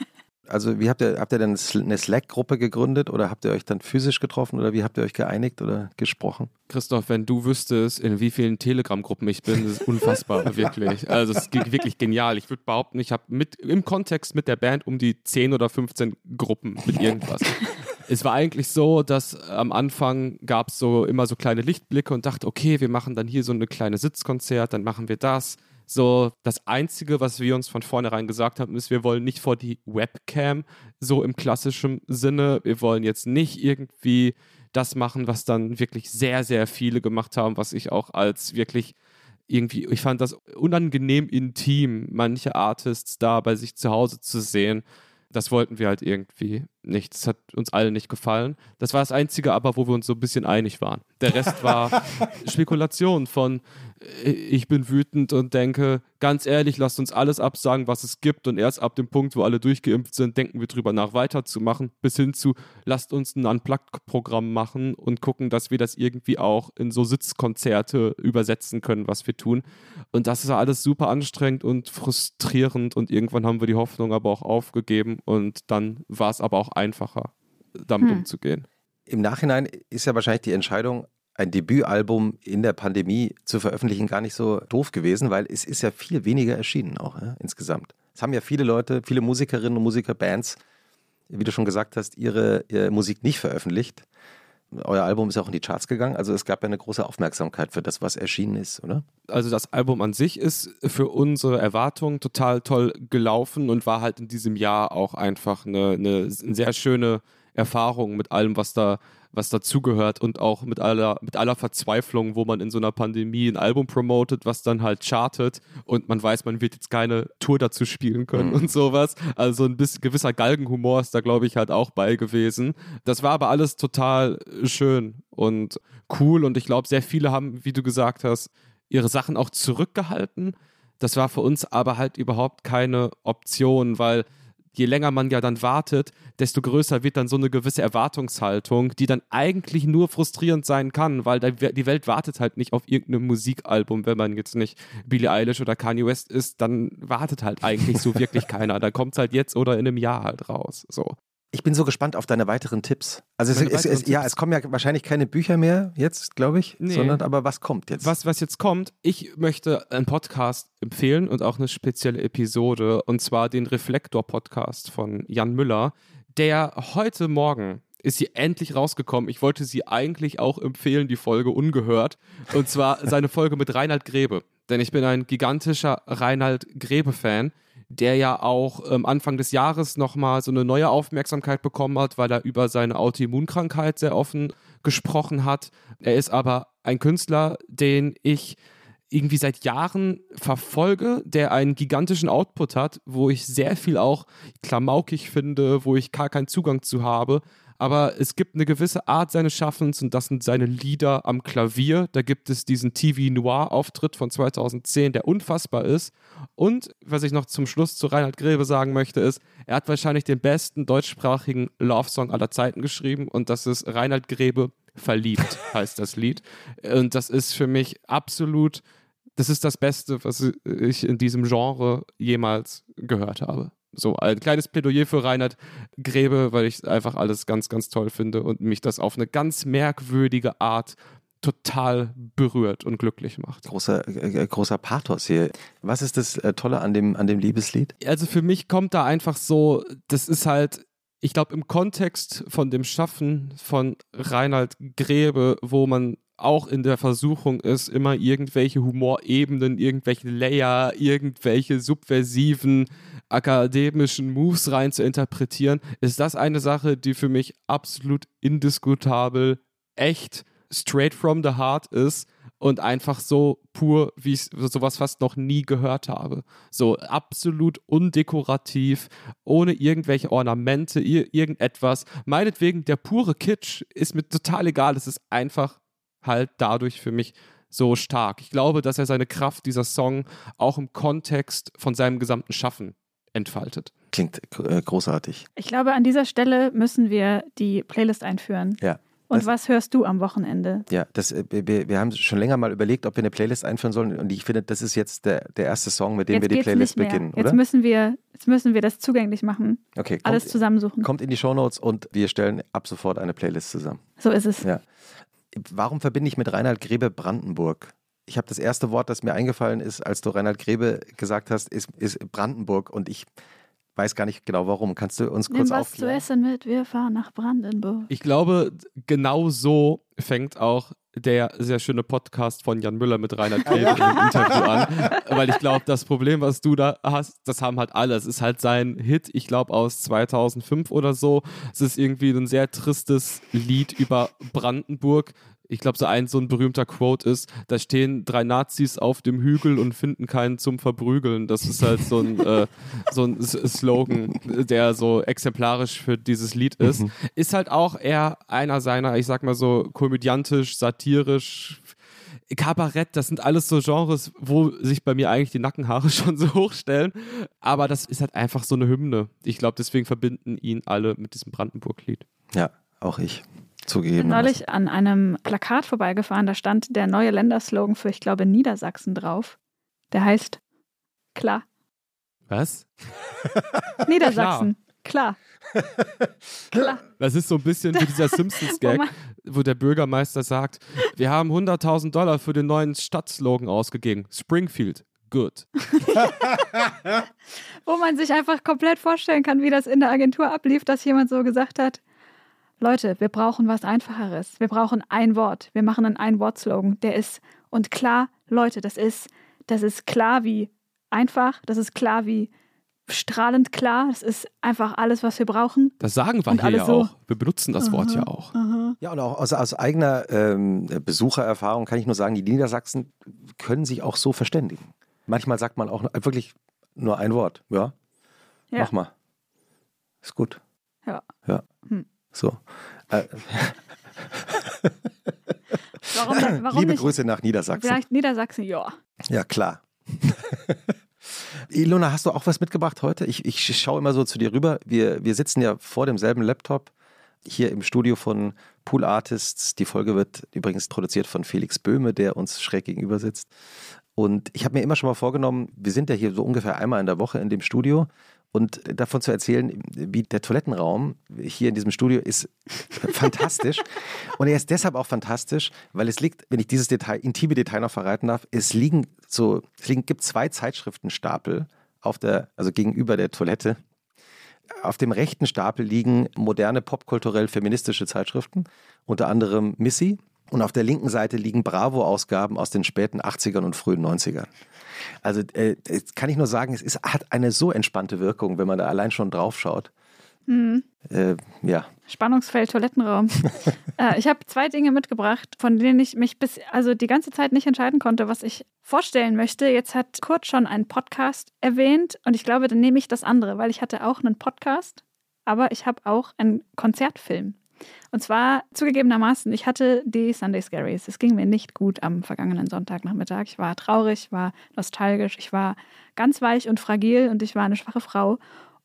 Also wie habt ihr, habt ihr denn eine Slack-Gruppe gegründet oder habt ihr euch dann physisch getroffen oder wie habt ihr euch geeinigt oder gesprochen? Christoph, wenn du wüsstest, in wie vielen Telegram-Gruppen ich bin, das ist unfassbar, wirklich. Also es ist wirklich genial. Ich würde behaupten, ich habe mit im Kontext mit der Band um die 10 oder 15 Gruppen mit irgendwas. es war eigentlich so, dass am Anfang gab es so immer so kleine Lichtblicke und dachte, okay, wir machen dann hier so eine kleine Sitzkonzert, dann machen wir das so, das Einzige, was wir uns von vornherein gesagt haben, ist, wir wollen nicht vor die Webcam, so im klassischen Sinne. Wir wollen jetzt nicht irgendwie das machen, was dann wirklich sehr, sehr viele gemacht haben, was ich auch als wirklich irgendwie, ich fand das unangenehm intim, manche Artists da bei sich zu Hause zu sehen. Das wollten wir halt irgendwie nicht. Das hat uns allen nicht gefallen. Das war das Einzige aber, wo wir uns so ein bisschen einig waren. Der Rest war Spekulation von, ich bin wütend und denke, ganz ehrlich, lasst uns alles absagen, was es gibt und erst ab dem Punkt, wo alle durchgeimpft sind, denken wir drüber nach, weiterzumachen, bis hin zu, lasst uns ein Unplugged-Programm machen und gucken, dass wir das irgendwie auch in so Sitzkonzerte übersetzen können, was wir tun. Und das ist alles super anstrengend und frustrierend und irgendwann haben wir die Hoffnung aber auch aufgegeben und dann war es aber auch einfacher, damit hm. umzugehen. Im Nachhinein ist ja wahrscheinlich die Entscheidung, ein Debütalbum in der Pandemie zu veröffentlichen gar nicht so doof gewesen, weil es ist ja viel weniger erschienen auch ja, insgesamt. Es haben ja viele Leute, viele Musikerinnen und Musiker, Bands, wie du schon gesagt hast, ihre, ihre Musik nicht veröffentlicht. Euer Album ist auch in die Charts gegangen. Also es gab ja eine große Aufmerksamkeit für das, was erschienen ist, oder? Also das Album an sich ist für unsere Erwartungen total toll gelaufen und war halt in diesem Jahr auch einfach eine, eine sehr schöne Erfahrung mit allem, was da was dazugehört und auch mit aller, mit aller Verzweiflung, wo man in so einer Pandemie ein Album promotet, was dann halt chartet und man weiß, man wird jetzt keine Tour dazu spielen können mhm. und sowas. Also ein bisschen gewisser Galgenhumor ist da, glaube ich, halt auch bei gewesen. Das war aber alles total schön und cool und ich glaube, sehr viele haben, wie du gesagt hast, ihre Sachen auch zurückgehalten. Das war für uns aber halt überhaupt keine Option, weil je länger man ja dann wartet, desto größer wird dann so eine gewisse Erwartungshaltung, die dann eigentlich nur frustrierend sein kann, weil die Welt wartet halt nicht auf irgendein Musikalbum, wenn man jetzt nicht Billie Eilish oder Kanye West ist, dann wartet halt eigentlich so wirklich keiner. Da kommt es halt jetzt oder in einem Jahr halt raus. So. Ich bin so gespannt auf deine weiteren Tipps. Also es, es, es, ja, es kommen ja wahrscheinlich keine Bücher mehr jetzt, glaube ich, nee. sondern aber was kommt jetzt? Was, was jetzt kommt, ich möchte einen Podcast empfehlen und auch eine spezielle Episode und zwar den Reflektor-Podcast von Jan Müller, der heute Morgen ist sie endlich rausgekommen. Ich wollte sie eigentlich auch empfehlen, die Folge ungehört. Und zwar seine Folge mit Reinhard Grebe. Denn ich bin ein gigantischer Reinhard Grebe-Fan der ja auch ähm, Anfang des Jahres nochmal so eine neue Aufmerksamkeit bekommen hat, weil er über seine Autoimmunkrankheit sehr offen gesprochen hat. Er ist aber ein Künstler, den ich irgendwie seit Jahren verfolge, der einen gigantischen Output hat, wo ich sehr viel auch klamaukig finde, wo ich gar keinen Zugang zu habe, aber es gibt eine gewisse Art seines Schaffens und das sind seine Lieder am Klavier. Da gibt es diesen TV Noir-Auftritt von 2010, der unfassbar ist. Und was ich noch zum Schluss zu Reinhard Grebe sagen möchte, ist, er hat wahrscheinlich den besten deutschsprachigen Love-Song aller Zeiten geschrieben und das ist Reinhard Grebe verliebt, heißt das Lied. Und das ist für mich absolut, das ist das Beste, was ich in diesem Genre jemals gehört habe. So ein kleines Plädoyer für Reinhard Grebe, weil ich einfach alles ganz, ganz toll finde und mich das auf eine ganz merkwürdige Art total berührt und glücklich macht. Großer, äh, äh, großer Pathos hier. Was ist das äh, Tolle an dem, an dem Liebeslied? Also für mich kommt da einfach so, das ist halt, ich glaube, im Kontext von dem Schaffen von Reinhard Grebe, wo man auch in der Versuchung ist, immer irgendwelche Humorebenen, irgendwelche Layer, irgendwelche subversiven akademischen Moves rein zu interpretieren, ist das eine Sache, die für mich absolut indiskutabel echt straight from the heart ist und einfach so pur, wie ich sowas fast noch nie gehört habe. So absolut undekorativ, ohne irgendwelche Ornamente, irgendetwas. Meinetwegen, der pure Kitsch ist mir total egal. Es ist einfach halt dadurch für mich so stark. Ich glaube, dass er seine Kraft, dieser Song, auch im Kontext von seinem gesamten Schaffen entfaltet. Klingt äh, großartig. Ich glaube, an dieser Stelle müssen wir die Playlist einführen. Ja. Und das, was hörst du am Wochenende? Ja, das, äh, wir, wir haben schon länger mal überlegt, ob wir eine Playlist einführen sollen. Und ich finde, das ist jetzt der, der erste Song, mit dem jetzt wir die Playlist beginnen. Jetzt oder? müssen wir, jetzt müssen wir das zugänglich machen. Okay, kommt, alles zusammensuchen. Kommt in die Shownotes und wir stellen ab sofort eine Playlist zusammen. So ist es. Ja. Warum verbinde ich mit Reinhard Grebe Brandenburg? Ich habe das erste Wort, das mir eingefallen ist, als du Reinhard Grebe gesagt hast, ist, ist Brandenburg. Und ich weiß gar nicht genau warum. Kannst du uns kurz Nimm was aufklären? zu essen mit, wir fahren nach Brandenburg. Ich glaube, genau so fängt auch der sehr schöne Podcast von Jan Müller mit Reinhard Grebe im Interview an. Weil ich glaube, das Problem, was du da hast, das haben halt alle. Es ist halt sein Hit, ich glaube aus 2005 oder so. Es ist irgendwie ein sehr tristes Lied über Brandenburg ich glaube, so ein so ein berühmter Quote ist, da stehen drei Nazis auf dem Hügel und finden keinen zum Verprügeln. Das ist halt so ein, äh, so ein Slogan, der so exemplarisch für dieses Lied ist. Mhm. Ist halt auch eher einer seiner, ich sag mal so, komödiantisch, satirisch, Kabarett, das sind alles so Genres, wo sich bei mir eigentlich die Nackenhaare schon so hochstellen. Aber das ist halt einfach so eine Hymne. Ich glaube, deswegen verbinden ihn alle mit diesem Brandenburg-Lied. Ja, auch ich zugegeben. Ich bin neulich an einem Plakat vorbeigefahren, da stand der neue Länderslogan für, ich glaube, Niedersachsen drauf. Der heißt Klar. Was? Niedersachsen. Klar. Klar. Das ist so ein bisschen wie dieser Simpsons-Gag, wo der Bürgermeister sagt: Wir haben 100.000 Dollar für den neuen Stadtslogan ausgegeben. Springfield. Good. wo man sich einfach komplett vorstellen kann, wie das in der Agentur ablief, dass jemand so gesagt hat: Leute, wir brauchen was Einfacheres. Wir brauchen ein Wort. Wir machen einen Ein-Wort-Slogan. Der ist, und klar, Leute, das ist, das ist klar wie einfach, das ist klar wie strahlend klar. Das ist einfach alles, was wir brauchen. Das sagen wir Und hier ja so. auch. Wir benutzen das Wort ja auch. Ja, und auch aus, aus eigener ähm, Besuchererfahrung kann ich nur sagen, die Niedersachsen können sich auch so verständigen. Manchmal sagt man auch wirklich nur ein Wort. Ja, Ja. mach mal. Ist gut. Ja. Ja. Hm. So. Äh, Warum, warum liebe nicht? Grüße nach Niedersachsen. Vielleicht Niedersachsen, ja. Ja, klar. Ilona, hast du auch was mitgebracht heute? Ich, ich schaue immer so zu dir rüber. Wir, wir sitzen ja vor demselben Laptop hier im Studio von Pool Artists. Die Folge wird übrigens produziert von Felix Böhme, der uns schräg gegenüber sitzt. Und ich habe mir immer schon mal vorgenommen, wir sind ja hier so ungefähr einmal in der Woche in dem Studio und davon zu erzählen, wie der Toilettenraum hier in diesem Studio ist fantastisch. Und er ist deshalb auch fantastisch, weil es liegt, wenn ich dieses Detail, intime Detail noch verraten darf, es liegen so, es liegen, gibt zwei Zeitschriftenstapel auf der, also gegenüber der Toilette. Auf dem rechten Stapel liegen moderne popkulturell feministische Zeitschriften, unter anderem Missy. Und auf der linken Seite liegen Bravo-Ausgaben aus den späten 80ern und frühen 90ern. Also äh, jetzt kann ich nur sagen, es ist, hat eine so entspannte Wirkung, wenn man da allein schon drauf schaut. Äh, ja, Spannungsfeld Toilettenraum. äh, ich habe zwei Dinge mitgebracht, von denen ich mich bis also die ganze Zeit nicht entscheiden konnte, was ich vorstellen möchte. Jetzt hat Kurt schon einen Podcast erwähnt und ich glaube, dann nehme ich das andere, weil ich hatte auch einen Podcast, aber ich habe auch einen Konzertfilm. Und zwar zugegebenermaßen, ich hatte die Sunday Scaries. Es ging mir nicht gut am vergangenen Sonntagnachmittag. Ich war traurig, ich war nostalgisch, ich war ganz weich und fragil und ich war eine schwache Frau.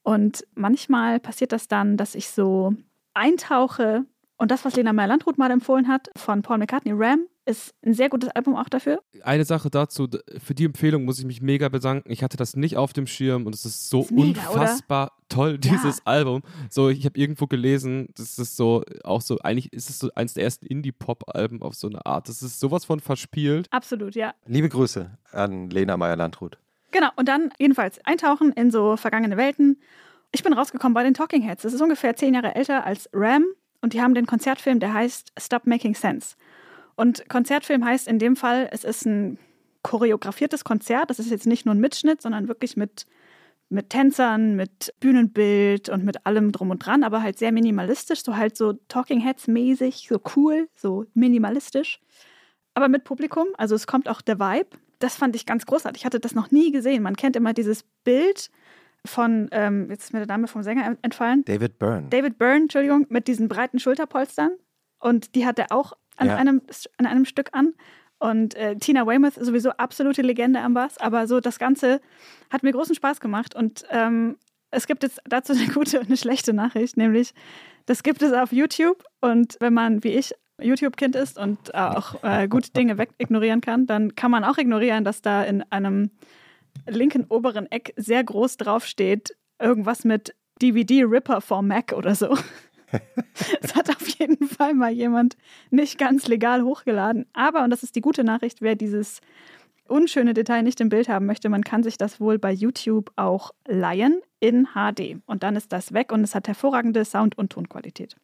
Und manchmal passiert das dann, dass ich so eintauche. Und das, was Lena Meyer-Landrut mal empfohlen hat von Paul McCartney, Ram, ist ein sehr gutes Album auch dafür. Eine Sache dazu, für die Empfehlung muss ich mich mega bedanken. Ich hatte das nicht auf dem Schirm und es ist so Ist mega, unfassbar toll, dieses Album. So, ich habe irgendwo gelesen, das ist so, auch so, eigentlich ist es so eins der ersten Indie-Pop-Alben auf so eine Art. Das ist sowas von verspielt. Absolut, ja. liebe Grüße an Lena Meyer-Landrut. Genau, und dann jedenfalls eintauchen in so vergangene Welten. Ich bin rausgekommen bei den Talking Heads. Das ist ungefähr zehn Jahre älter als Ram und die haben den Konzertfilm, der heißt Stop Making Sense. Und Konzertfilm heißt in dem Fall, es ist ein choreografiertes Konzert. Das ist jetzt nicht nur ein Mitschnitt, sondern wirklich mit, mit Tänzern, mit Bühnenbild und mit allem drum und dran, aber halt sehr minimalistisch, so halt so Talking Heads mäßig, so cool, so minimalistisch. Aber mit Publikum, also es kommt auch der Vibe. Das fand ich ganz großartig. Ich hatte das noch nie gesehen. Man kennt immer dieses Bild von, ähm, jetzt ist mir der Name vom Sänger entfallen, David Byrne. David Byrne, Entschuldigung, mit diesen breiten Schulterpolstern. Und die hat er auch an, Ja. einem, an einem Stück an. Und äh, Tina Weymouth ist sowieso absolute Legende am Bass. Aber so das Ganze hat mir großen Spaß gemacht. Und ähm, es gibt jetzt dazu eine gute und eine schlechte Nachricht, nämlich das gibt es auf YouTube. Und wenn man, wie ich, YouTube-Kind ist und auch äh, gut Dinge weg ignorieren kann, dann kann man auch ignorieren, dass da in einem linken oberen Eck sehr groß draufsteht, irgendwas mit DVD-Ripper for Mac oder so. Es hat auf jeden Fall mal jemand nicht ganz legal hochgeladen. Aber, und das ist die gute Nachricht, wer dieses unschöne Detail nicht im Bild haben möchte, man kann sich das wohl bei YouTube auch leihen in HD. Und dann ist das weg und es hat hervorragende Sound- und Tonqualität.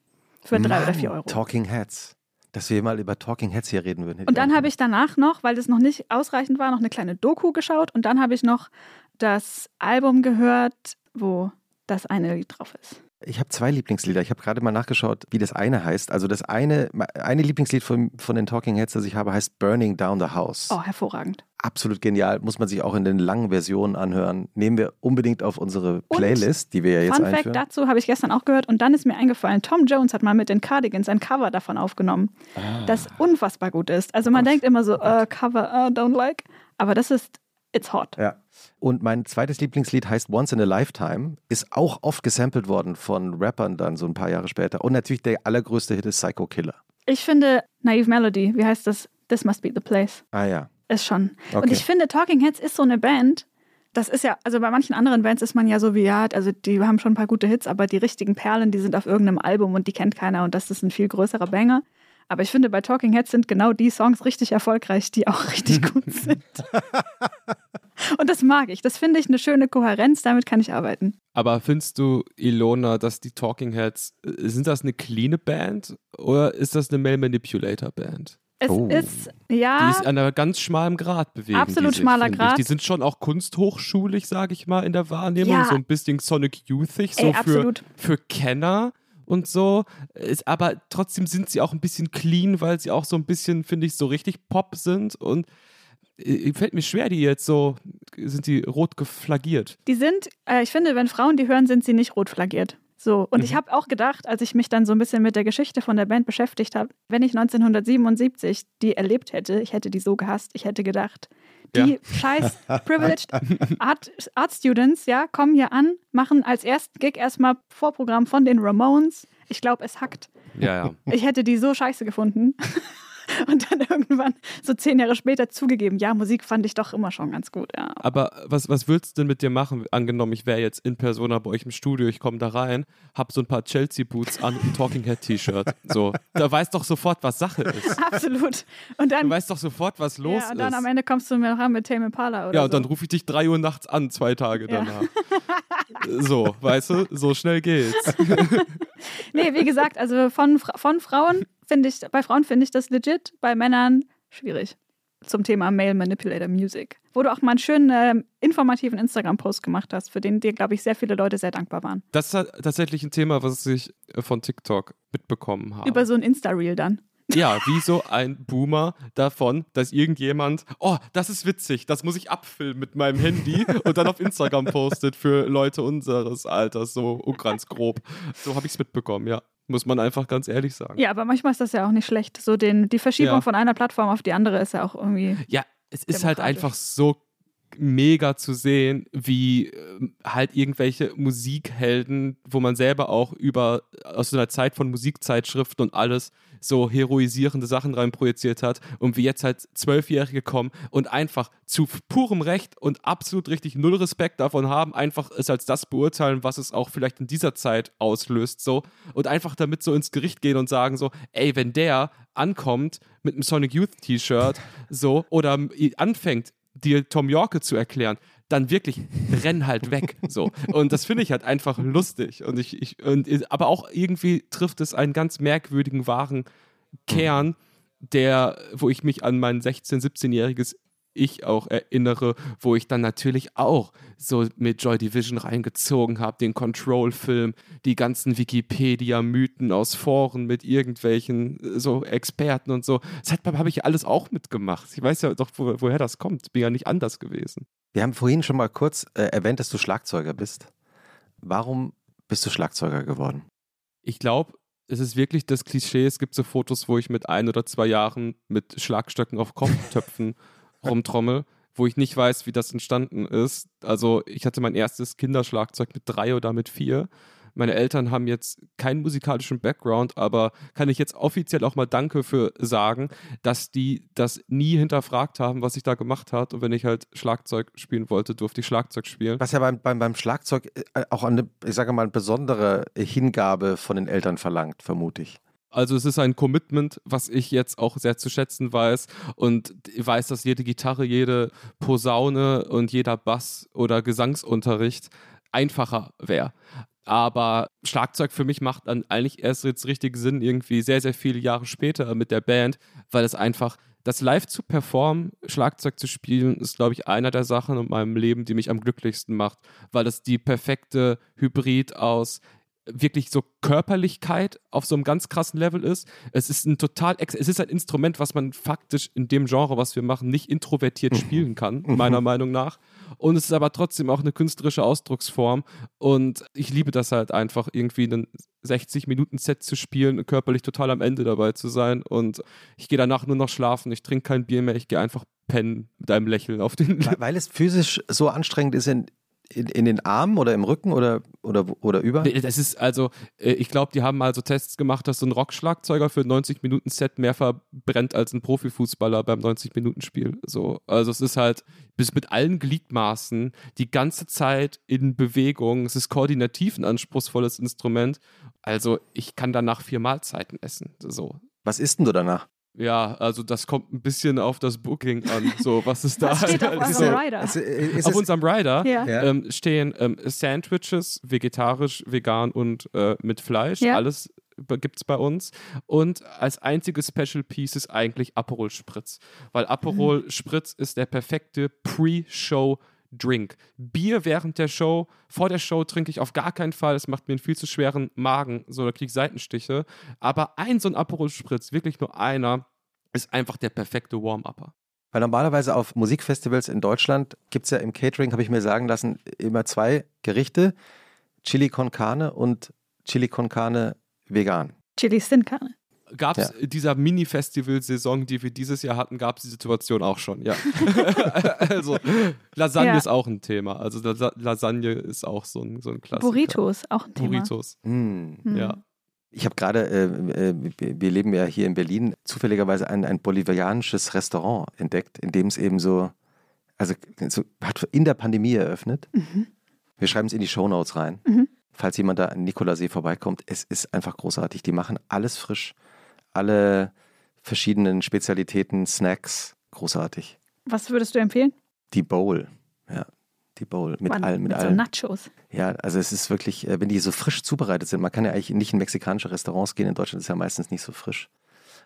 Für drei oder Mann, vier Euro. Talking Heads. Dass wir mal über Talking Heads hier reden würden. Und dann habe ich danach noch, weil das noch nicht ausreichend war, noch eine kleine Doku geschaut und dann habe ich noch das Album gehört, wo das eine Lied drauf ist. Ich habe zwei Lieblingslieder. Ich habe gerade mal nachgeschaut, wie das eine heißt. Also das eine, eine Lieblingslied von, von den Talking Heads, das ich habe, heißt Burning Down the House. Oh, hervorragend. Absolut genial. Muss man sich auch in den langen Versionen anhören. Nehmen wir unbedingt auf unsere Playlist, die wir ja jetzt Fun Fact einführen. dazu habe ich gestern auch gehört und dann ist mir eingefallen, Tom Jones hat mal mit den Cardigans ein Cover davon aufgenommen, Ah. das unfassbar gut ist. Also man Gott. denkt immer so, äh, Cover, äh, don't like, aber das ist, it's hot. Ja. Und mein zweites Lieblingslied heißt Once in a Lifetime, ist auch oft gesampelt worden von Rappern dann so ein paar Jahre später. Und natürlich der allergrößte Hit ist Psycho Killer. Ich finde Naive Melody, wie heißt das? This must be the place. Ah ja. Ist schon. Und Okay. ich finde, Talking Heads ist so eine Band. Das ist ja, also bei manchen anderen Bands ist man ja so wie, ja, also die haben schon ein paar gute Hits, aber die richtigen Perlen, die sind auf irgendeinem Album und die kennt keiner und das ist ein viel größerer Banger. Aber ich finde, bei Talking Heads sind genau die Songs richtig erfolgreich, die auch richtig gut sind. Und das mag ich. Das finde ich eine schöne Kohärenz, damit kann ich arbeiten. Aber findest du, Ilona, dass die Talking Heads, äh, sind das eine cleane Band oder ist das eine Male Manipulator Band? Es Oh. ist, ja, Die ist an einer ganz schmalen Grad bewegen. Absolut sich, schmaler Grad. Ich. Die sind schon auch kunsthochschulig, sage ich mal, in der Wahrnehmung. Ja. So ein bisschen Sonic Youthig, so ey, für, für Kenner und so. Ist, aber trotzdem sind sie auch ein bisschen clean, weil sie auch so ein bisschen, finde ich, so richtig Pop sind. Und fällt mir schwer, die jetzt so, sind die rot geflaggiert. Die sind, äh, ich finde, wenn Frauen die hören, sind sie nicht rot flaggiert. So, und ich Mhm. habe auch gedacht, als ich mich dann so ein bisschen mit der Geschichte von der Band beschäftigt habe, wenn ich 1977 die erlebt hätte, ich hätte die so gehasst, ich hätte gedacht, die scheiß privileged Art, Art Students, ja, kommen hier an, machen als ersten Gig erstmal Vorprogramm von den Ramones. Ich glaube, es hackt. Ja, ja. Ich hätte die so scheiße gefunden. Und dann irgendwann, so zehn Jahre später, zugegeben, ja, Musik fand ich doch immer schon ganz gut, ja. Aber was, was würdest du denn mit dir machen? Angenommen, ich wäre jetzt in Persona bei euch im Studio, ich komme da rein, hab so ein paar Chelsea-Boots an und ein Talking Head-T-Shirt. So, da weißt doch sofort, was Sache ist. Absolut. Und Du dann, weißt doch sofort, was los ja, und dann ist. am Ende kommst du mir ran mit Tame Impala oder ja, so. und dann rufe ich dich drei Uhr nachts an, zwei Tage Ja. danach. so, weißt du, so schnell geht's. Nee, wie gesagt, also von, von Frauen finde ich, bei Frauen finde ich das legit, bei Männern schwierig. Zum Thema Male Manipulator Music. Wo du auch mal einen schönen ähm, informativen Instagram-Post gemacht hast, für den dir, glaube ich, sehr viele Leute sehr dankbar waren. Das ist tatsächlich ein Thema, was ich äh, von TikTok mitbekommen habe. Über so ein Insta-Reel dann. Ja, wie so ein Boomer davon, dass irgendjemand, oh, das ist witzig, das muss ich abfilmen mit meinem Handy und dann auf Instagram postet für Leute unseres Alters, so ganz grob. So habe ich es mitbekommen, ja. Muss man einfach ganz ehrlich sagen. Ja, aber manchmal ist das ja auch nicht schlecht. So den, die Verschiebung Ja. von einer Plattform auf die andere ist ja auch irgendwie. Ja, es ist halt einfach so mega zu sehen, wie ähm, halt irgendwelche Musikhelden, wo man selber auch über aus einer Zeit von Musikzeitschriften und alles so heroisierende Sachen rein projiziert hat und wie jetzt halt Zwölfjährige kommen und einfach zu purem Recht und absolut richtig null Respekt davon haben, einfach es als das beurteilen, was es auch vielleicht in dieser Zeit auslöst, so. Und einfach damit so ins Gericht gehen und sagen so, ey, wenn der ankommt mit einem Sonic Youth T-Shirt, so oder anfängt dir Tom Yorke zu erklären, dann wirklich renn halt weg. So. Und das finde ich halt einfach lustig. Und ich, ich, und, aber auch irgendwie trifft es einen ganz merkwürdigen, wahren Kern, der, wo ich mich an mein 16-, 17-jähriges ich auch erinnere, wo ich dann natürlich auch so mit Joy Division reingezogen habe, den Control-Film, die ganzen Wikipedia-Mythen aus Foren mit irgendwelchen äh, so Experten und so. Das habe ich alles auch mitgemacht. Ich weiß ja doch, wo, woher das kommt. Bin ja nicht anders gewesen. Wir haben vorhin schon mal kurz äh, erwähnt, dass du Schlagzeuger bist. Warum bist du Schlagzeuger geworden? Ich glaube, es ist wirklich das Klischee. Es gibt so Fotos, wo ich mit ein oder zwei Jahren mit Schlagstöcken auf Kochtöpfen rumtrommel, wo ich nicht weiß, wie das entstanden ist. Also ich hatte mein erstes Kinderschlagzeug mit drei oder mit vier. Meine Eltern haben jetzt keinen musikalischen Background, aber kann ich jetzt offiziell auch mal Danke für sagen, dass die das nie hinterfragt haben, was ich da gemacht habe. Und wenn ich halt Schlagzeug spielen wollte, durfte ich Schlagzeug spielen. Was ja beim, beim, beim Schlagzeug äh, auch eine, ich sage mal, eine besondere Hingabe von den Eltern verlangt, vermute ich. Also es ist ein Commitment, was ich jetzt auch sehr zu schätzen weiß und weiß, dass jede Gitarre, jede Posaune und jeder Bass oder Gesangsunterricht einfacher wäre. Aber Schlagzeug für mich macht dann eigentlich erst jetzt richtig Sinn, irgendwie sehr, sehr viele Jahre später mit der Band, weil es einfach, das live zu performen, Schlagzeug zu spielen, ist, glaube ich, einer der Sachen in meinem Leben, die mich am glücklichsten macht, weil das die perfekte Hybrid aus wirklich so Körperlichkeit auf so einem ganz krassen Level ist. Es ist ein total, es ist ein Instrument, was man faktisch in dem Genre, was wir machen, nicht introvertiert spielen kann, meiner Meinung nach. Und es ist aber trotzdem auch eine künstlerische Ausdrucksform. Und ich liebe das halt einfach, irgendwie einen 60-Minuten-Set zu spielen, körperlich total am Ende dabei zu sein. Und ich gehe danach nur noch schlafen. Ich trinke kein Bier mehr. Ich gehe einfach pennen mit einem Lächeln auf den Weil, weil es physisch so anstrengend ist in, in, in den Armen oder im Rücken oder, oder, oder über? Das ist also, äh, ich glaube, die haben mal so Tests gemacht, dass so ein Rockschlagzeuger für ein 90-Minuten-Set mehr verbrennt als ein Profifußballer beim 90-Minuten-Spiel. So, also es ist halt bis mit allen Gliedmaßen die ganze Zeit in Bewegung. Es ist koordinativ ein anspruchsvolles Instrument. Also ich kann danach vier Mahlzeiten essen. So. Was isst denn du danach? Ja, also das kommt ein bisschen auf das Booking an, so was ist da Was steht auf halt eurem so. Rider? Es, äh, ist Auf es, unserem Rider Ja. Ähm, stehen ähm, Sandwiches, vegetarisch, vegan und äh, mit Fleisch. Ja. Alles gibt es bei uns. Und als einziges Special Piece ist eigentlich Aperol Spritz. Weil Aperol Mhm. Spritz ist der perfekte Pre-Show. Drink. Bier während der Show, vor der Show trinke ich auf gar keinen Fall. Es macht mir einen viel zu schweren Magen, so da kriege ich Seitenstiche. Aber ein so ein Aperol Spritz, wirklich nur einer, ist einfach der perfekte Warm-Upper. Weil normalerweise auf Musikfestivals in Deutschland gibt es ja im Catering, habe ich mir sagen lassen, immer zwei Gerichte: Chili con Carne und Chili con Carne vegan. Chili Sin Carne. Gab es dieser Mini-Festival-Saison, die wir dieses Jahr hatten, gab es die Situation auch schon, ja. also Lasagne Ja. ist auch ein Thema. Also Lasa- Lasagne ist auch so ein, so ein Klassiker. Burritos, auch ein Thema. Burritos, Mm. Hm. ja. Ich habe gerade, äh, äh, wir wir leben ja hier in Berlin, zufälligerweise ein, ein bolivianisches Restaurant entdeckt, in dem es eben so, also so, hat in der Pandemie eröffnet. Mhm. Wir schreiben es in die Shownotes rein. Mhm. Falls jemand da an Nikolassee vorbeikommt, es ist einfach großartig. Die machen alles frisch, alle verschiedenen Spezialitäten, Snacks, großartig. Was würdest du empfehlen? Die Bowl, ja, die Bowl mit Wann? allem, mit, mit so allem. Nachos. Ja, also es ist wirklich, äh, wenn die so frisch zubereitet sind, man kann ja eigentlich nicht in mexikanische Restaurants gehen, in Deutschland ist ja meistens nicht so frisch.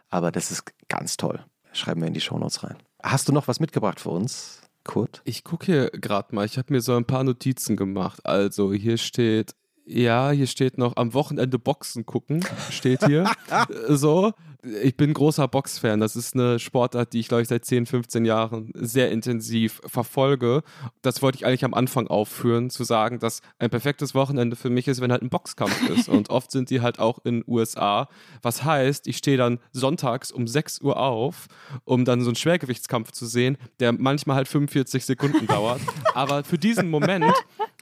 Aber das ist ganz toll. Schreiben wir in die Shownotes rein. Hast du noch was mitgebracht für uns, Kurt? Ich gucke hier gerade mal, ich habe mir so ein paar Notizen gemacht. Also hier steht, ja, hier steht noch am Wochenende Boxen gucken, steht hier. So. Ich bin großer Boxfan. Das ist eine Sportart, die ich, glaube ich, seit 10, 15 Jahren sehr intensiv verfolge. Das wollte ich eigentlich am Anfang aufführen, zu sagen, dass ein perfektes Wochenende für mich ist, wenn halt ein Boxkampf ist. Und oft sind die halt auch in USA. Was heißt, ich stehe dann sonntags um 6 Uhr auf, um dann so einen Schwergewichtskampf zu sehen, der manchmal halt 45 Sekunden dauert. Aber für diesen Moment,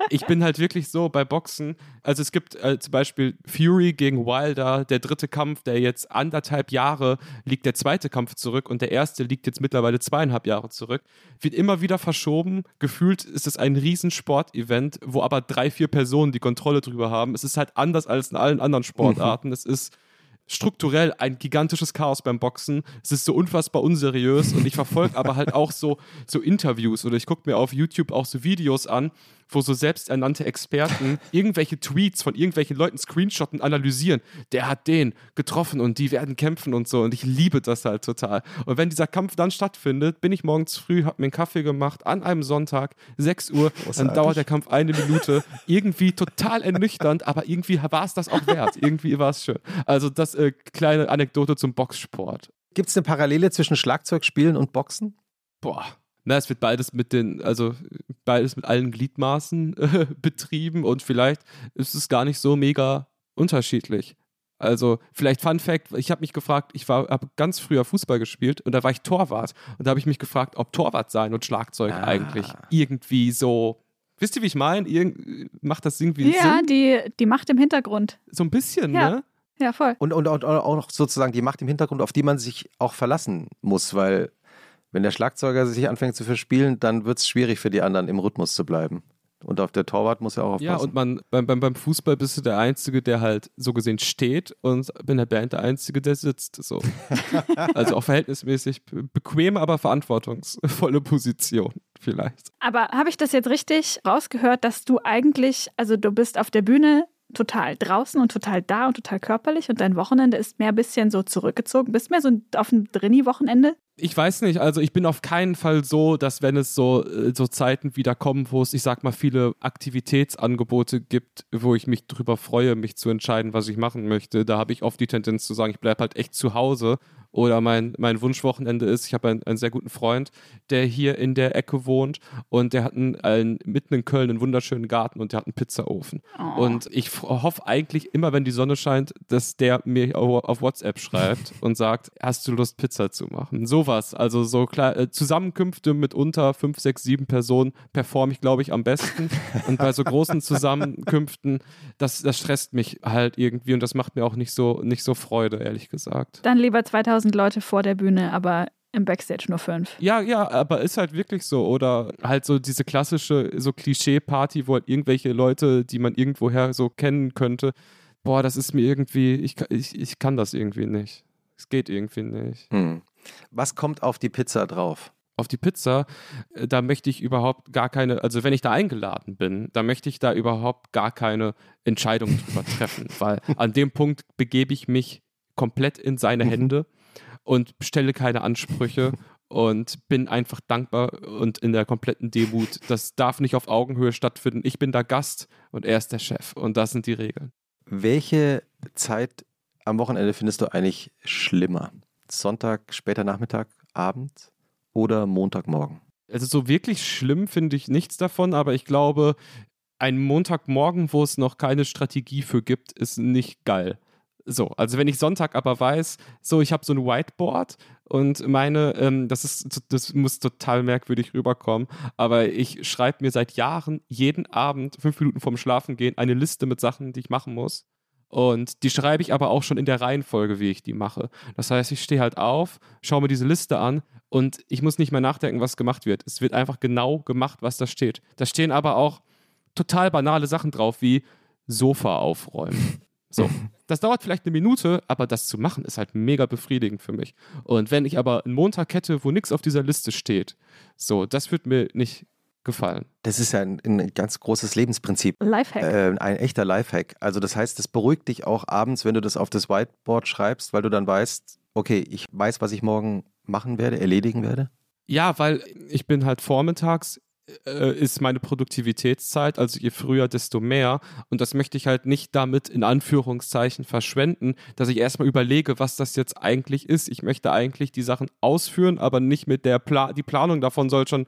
ich bin halt wirklich so bei Boxen. Also es gibt äh, zum Beispiel Fury gegen Wilder, der dritte Kampf, der jetzt anderthalb Jahre liegt der zweite Kampf zurück und der erste liegt jetzt mittlerweile zweieinhalb Jahre zurück. Wird immer wieder verschoben. Gefühlt ist es ein Riesensportevent, wo aber drei, vier Personen die Kontrolle drüber haben. Es ist halt anders als in allen anderen Sportarten. Es ist strukturell ein gigantisches Chaos beim Boxen. Es ist so unfassbar unseriös und ich verfolge aber halt auch so, so Interviews oder ich gucke mir auf YouTube auch so Videos an, wo so selbsternannte Experten irgendwelche Tweets von irgendwelchen Leuten screenshotten, analysieren. Der hat den getroffen und die werden kämpfen und so. Und ich liebe das halt total. Und wenn dieser Kampf dann stattfindet, bin ich morgens früh, habe mir einen Kaffee gemacht an einem Sonntag, 6 Uhr, dann dauert der Kampf eine Minute. Irgendwie total ernüchternd, aber irgendwie war es das auch wert. Irgendwie war es schön. Also das äh, kleine Anekdote zum Boxsport. Gibt es eine Parallele zwischen Schlagzeugspielen und Boxen? Boah. Na, es wird beides mit den, also beides mit allen Gliedmaßen äh, betrieben und vielleicht ist es gar nicht so mega unterschiedlich. Also vielleicht Fun Fact, ich habe mich gefragt, ich war habe ganz früher Fußball gespielt und da war ich Torwart und da habe ich mich gefragt, ob Torwart sein und Schlagzeug Ah. eigentlich irgendwie so Wisst ihr, wie ich meine? Irgend, macht das irgendwie Ja, Sinn? die, die Macht im Hintergrund. So ein bisschen, Ja. ne? Ja, voll. Und, und, und auch noch sozusagen die Macht im Hintergrund, auf die man sich auch verlassen muss, weil wenn der Schlagzeuger sich anfängt zu verspielen, dann wird es schwierig für die anderen im Rhythmus zu bleiben. Und auf der Torwart muss ja auch aufpassen. Ja, und man, beim, beim, beim Fußball bist du der Einzige, der halt so gesehen steht und in der Band der Einzige, der sitzt. So. also auch verhältnismäßig be- bequeme, aber verantwortungsvolle Position vielleicht. Aber habe ich das jetzt richtig rausgehört, dass du eigentlich, also du bist auf der Bühne total draußen und total da und total körperlich und dein Wochenende ist mehr ein bisschen so zurückgezogen, bist mehr so auf dem Drini-Wochenende? Ich weiß nicht, also ich bin auf keinen Fall so, dass wenn es so, äh, so Zeiten wieder kommen, wo es, ich sag mal, viele Aktivitätsangebote gibt, wo ich mich drüber freue, mich zu entscheiden, was ich machen möchte, da habe ich oft die Tendenz zu sagen, ich bleibe halt echt zu Hause. Oder mein, mein Wunschwochenende ist, ich habe einen, einen sehr guten Freund, der hier in der Ecke wohnt und der hat einen, einen, mitten in Köln einen wunderschönen Garten und der hat einen Pizzaofen. Oh. Und ich hoffe eigentlich immer, wenn die Sonne scheint, dass der mir au- auf WhatsApp schreibt und sagt, hast du Lust, Pizza zu machen? Sowas. Also so klar, äh, Zusammenkünfte mit unter fünf, sechs, sieben Personen performe ich, glaube ich, am besten. Und bei so großen Zusammenkünften, das, das stresst mich halt irgendwie und das macht mir auch nicht so, nicht so Freude, ehrlich gesagt. Dann lieber 2000 Leute vor der Bühne, aber im Backstage nur fünf. Ja, ja, aber ist halt wirklich so. Oder halt so diese klassische, so Klischee-Party, wo halt irgendwelche Leute, die man irgendwoher so kennen könnte. Boah, das ist mir irgendwie, ich, ich, ich kann das irgendwie nicht. Es geht irgendwie nicht. Hm. Was kommt auf die Pizza drauf? Auf die Pizza, äh, da möchte ich überhaupt gar keine, also wenn ich da eingeladen bin, da möchte ich da überhaupt gar keine Entscheidung drüber treffen, weil an dem Punkt begebe ich mich komplett in seine Mhm. Hände und stelle keine Ansprüche und bin einfach dankbar und in der kompletten Demut. Das darf nicht auf Augenhöhe stattfinden. Ich bin der Gast und er ist der Chef und das sind die Regeln. Welche Zeit am Wochenende findest du eigentlich schlimmer? Sonntag, später Nachmittag, Abend oder Montagmorgen? Also so wirklich schlimm finde ich nichts davon, aber ich glaube, ein Montagmorgen, wo es noch keine Strategie für gibt, ist nicht geil. So, also wenn ich Sonntag aber weiß, so ich habe so ein Whiteboard und meine, ähm, das ist, das muss total merkwürdig rüberkommen, aber ich schreibe mir seit Jahren jeden Abend fünf Minuten vorm Schlafengehen eine Liste mit Sachen, die ich machen muss. Und die schreibe ich aber auch schon in der Reihenfolge, wie ich die mache. Das heißt, ich stehe halt auf, schaue mir diese Liste an und ich muss nicht mehr nachdenken, was gemacht wird. Es wird einfach genau gemacht, was da steht. Da stehen aber auch total banale Sachen drauf, wie Sofa aufräumen. So. Das dauert vielleicht eine Minute, aber das zu machen ist halt mega befriedigend für mich. Und wenn ich aber einen Montag hätte, wo nichts auf dieser Liste steht, so, das wird mir nicht gefallen. Das ist ja ein, ein ganz großes Lebensprinzip. Lifehack. Äh, ein echter Lifehack. Also das heißt, es beruhigt dich auch abends, wenn du das auf das Whiteboard schreibst, weil du dann weißt, okay, ich weiß, was ich morgen machen werde, erledigen werde. Ja, weil ich bin halt vormittags äh, ist meine Produktivitätszeit, also je früher, desto mehr. Und das möchte ich halt nicht damit in Anführungszeichen verschwenden, dass ich erstmal überlege, was das jetzt eigentlich ist. Ich möchte eigentlich die Sachen ausführen, aber nicht mit der Pla die Planung davon soll schon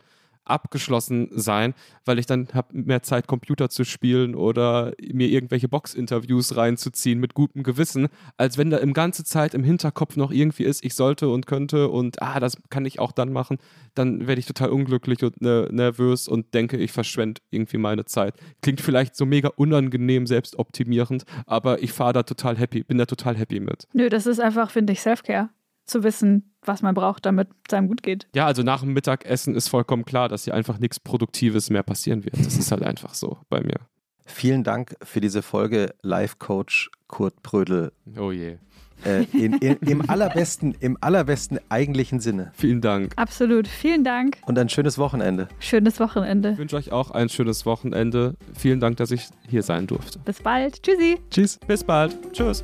abgeschlossen sein, weil ich dann habe mehr Zeit, Computer zu spielen oder mir irgendwelche Box-Interviews reinzuziehen mit gutem Gewissen, als wenn da im ganze Zeit im Hinterkopf noch irgendwie ist, ich sollte und könnte und ah, das kann ich auch dann machen, dann werde ich total unglücklich und ne, nervös und denke, ich verschwende irgendwie meine Zeit. Klingt vielleicht so mega unangenehm, selbstoptimierend, aber ich fahre da total happy, bin da total happy mit. Nö, das ist einfach, finde ich, Self-Care. Zu wissen, was man braucht, damit es einem gut geht. Ja, also nach dem Mittagessen ist vollkommen klar, dass hier einfach nichts Produktives mehr passieren wird. Das ist halt einfach so bei mir. Vielen Dank für diese Folge Life Coach Kurt Prödel. Oh je. Äh, in, in, Im allerbesten, im allerbesten eigentlichen Sinne. Vielen Dank. Absolut. Vielen Dank. Und ein schönes Wochenende. Schönes Wochenende. Ich wünsche euch auch ein schönes Wochenende. Vielen Dank, dass ich hier sein durfte. Bis bald. Tschüssi. Tschüss. Bis bald. Tschüss.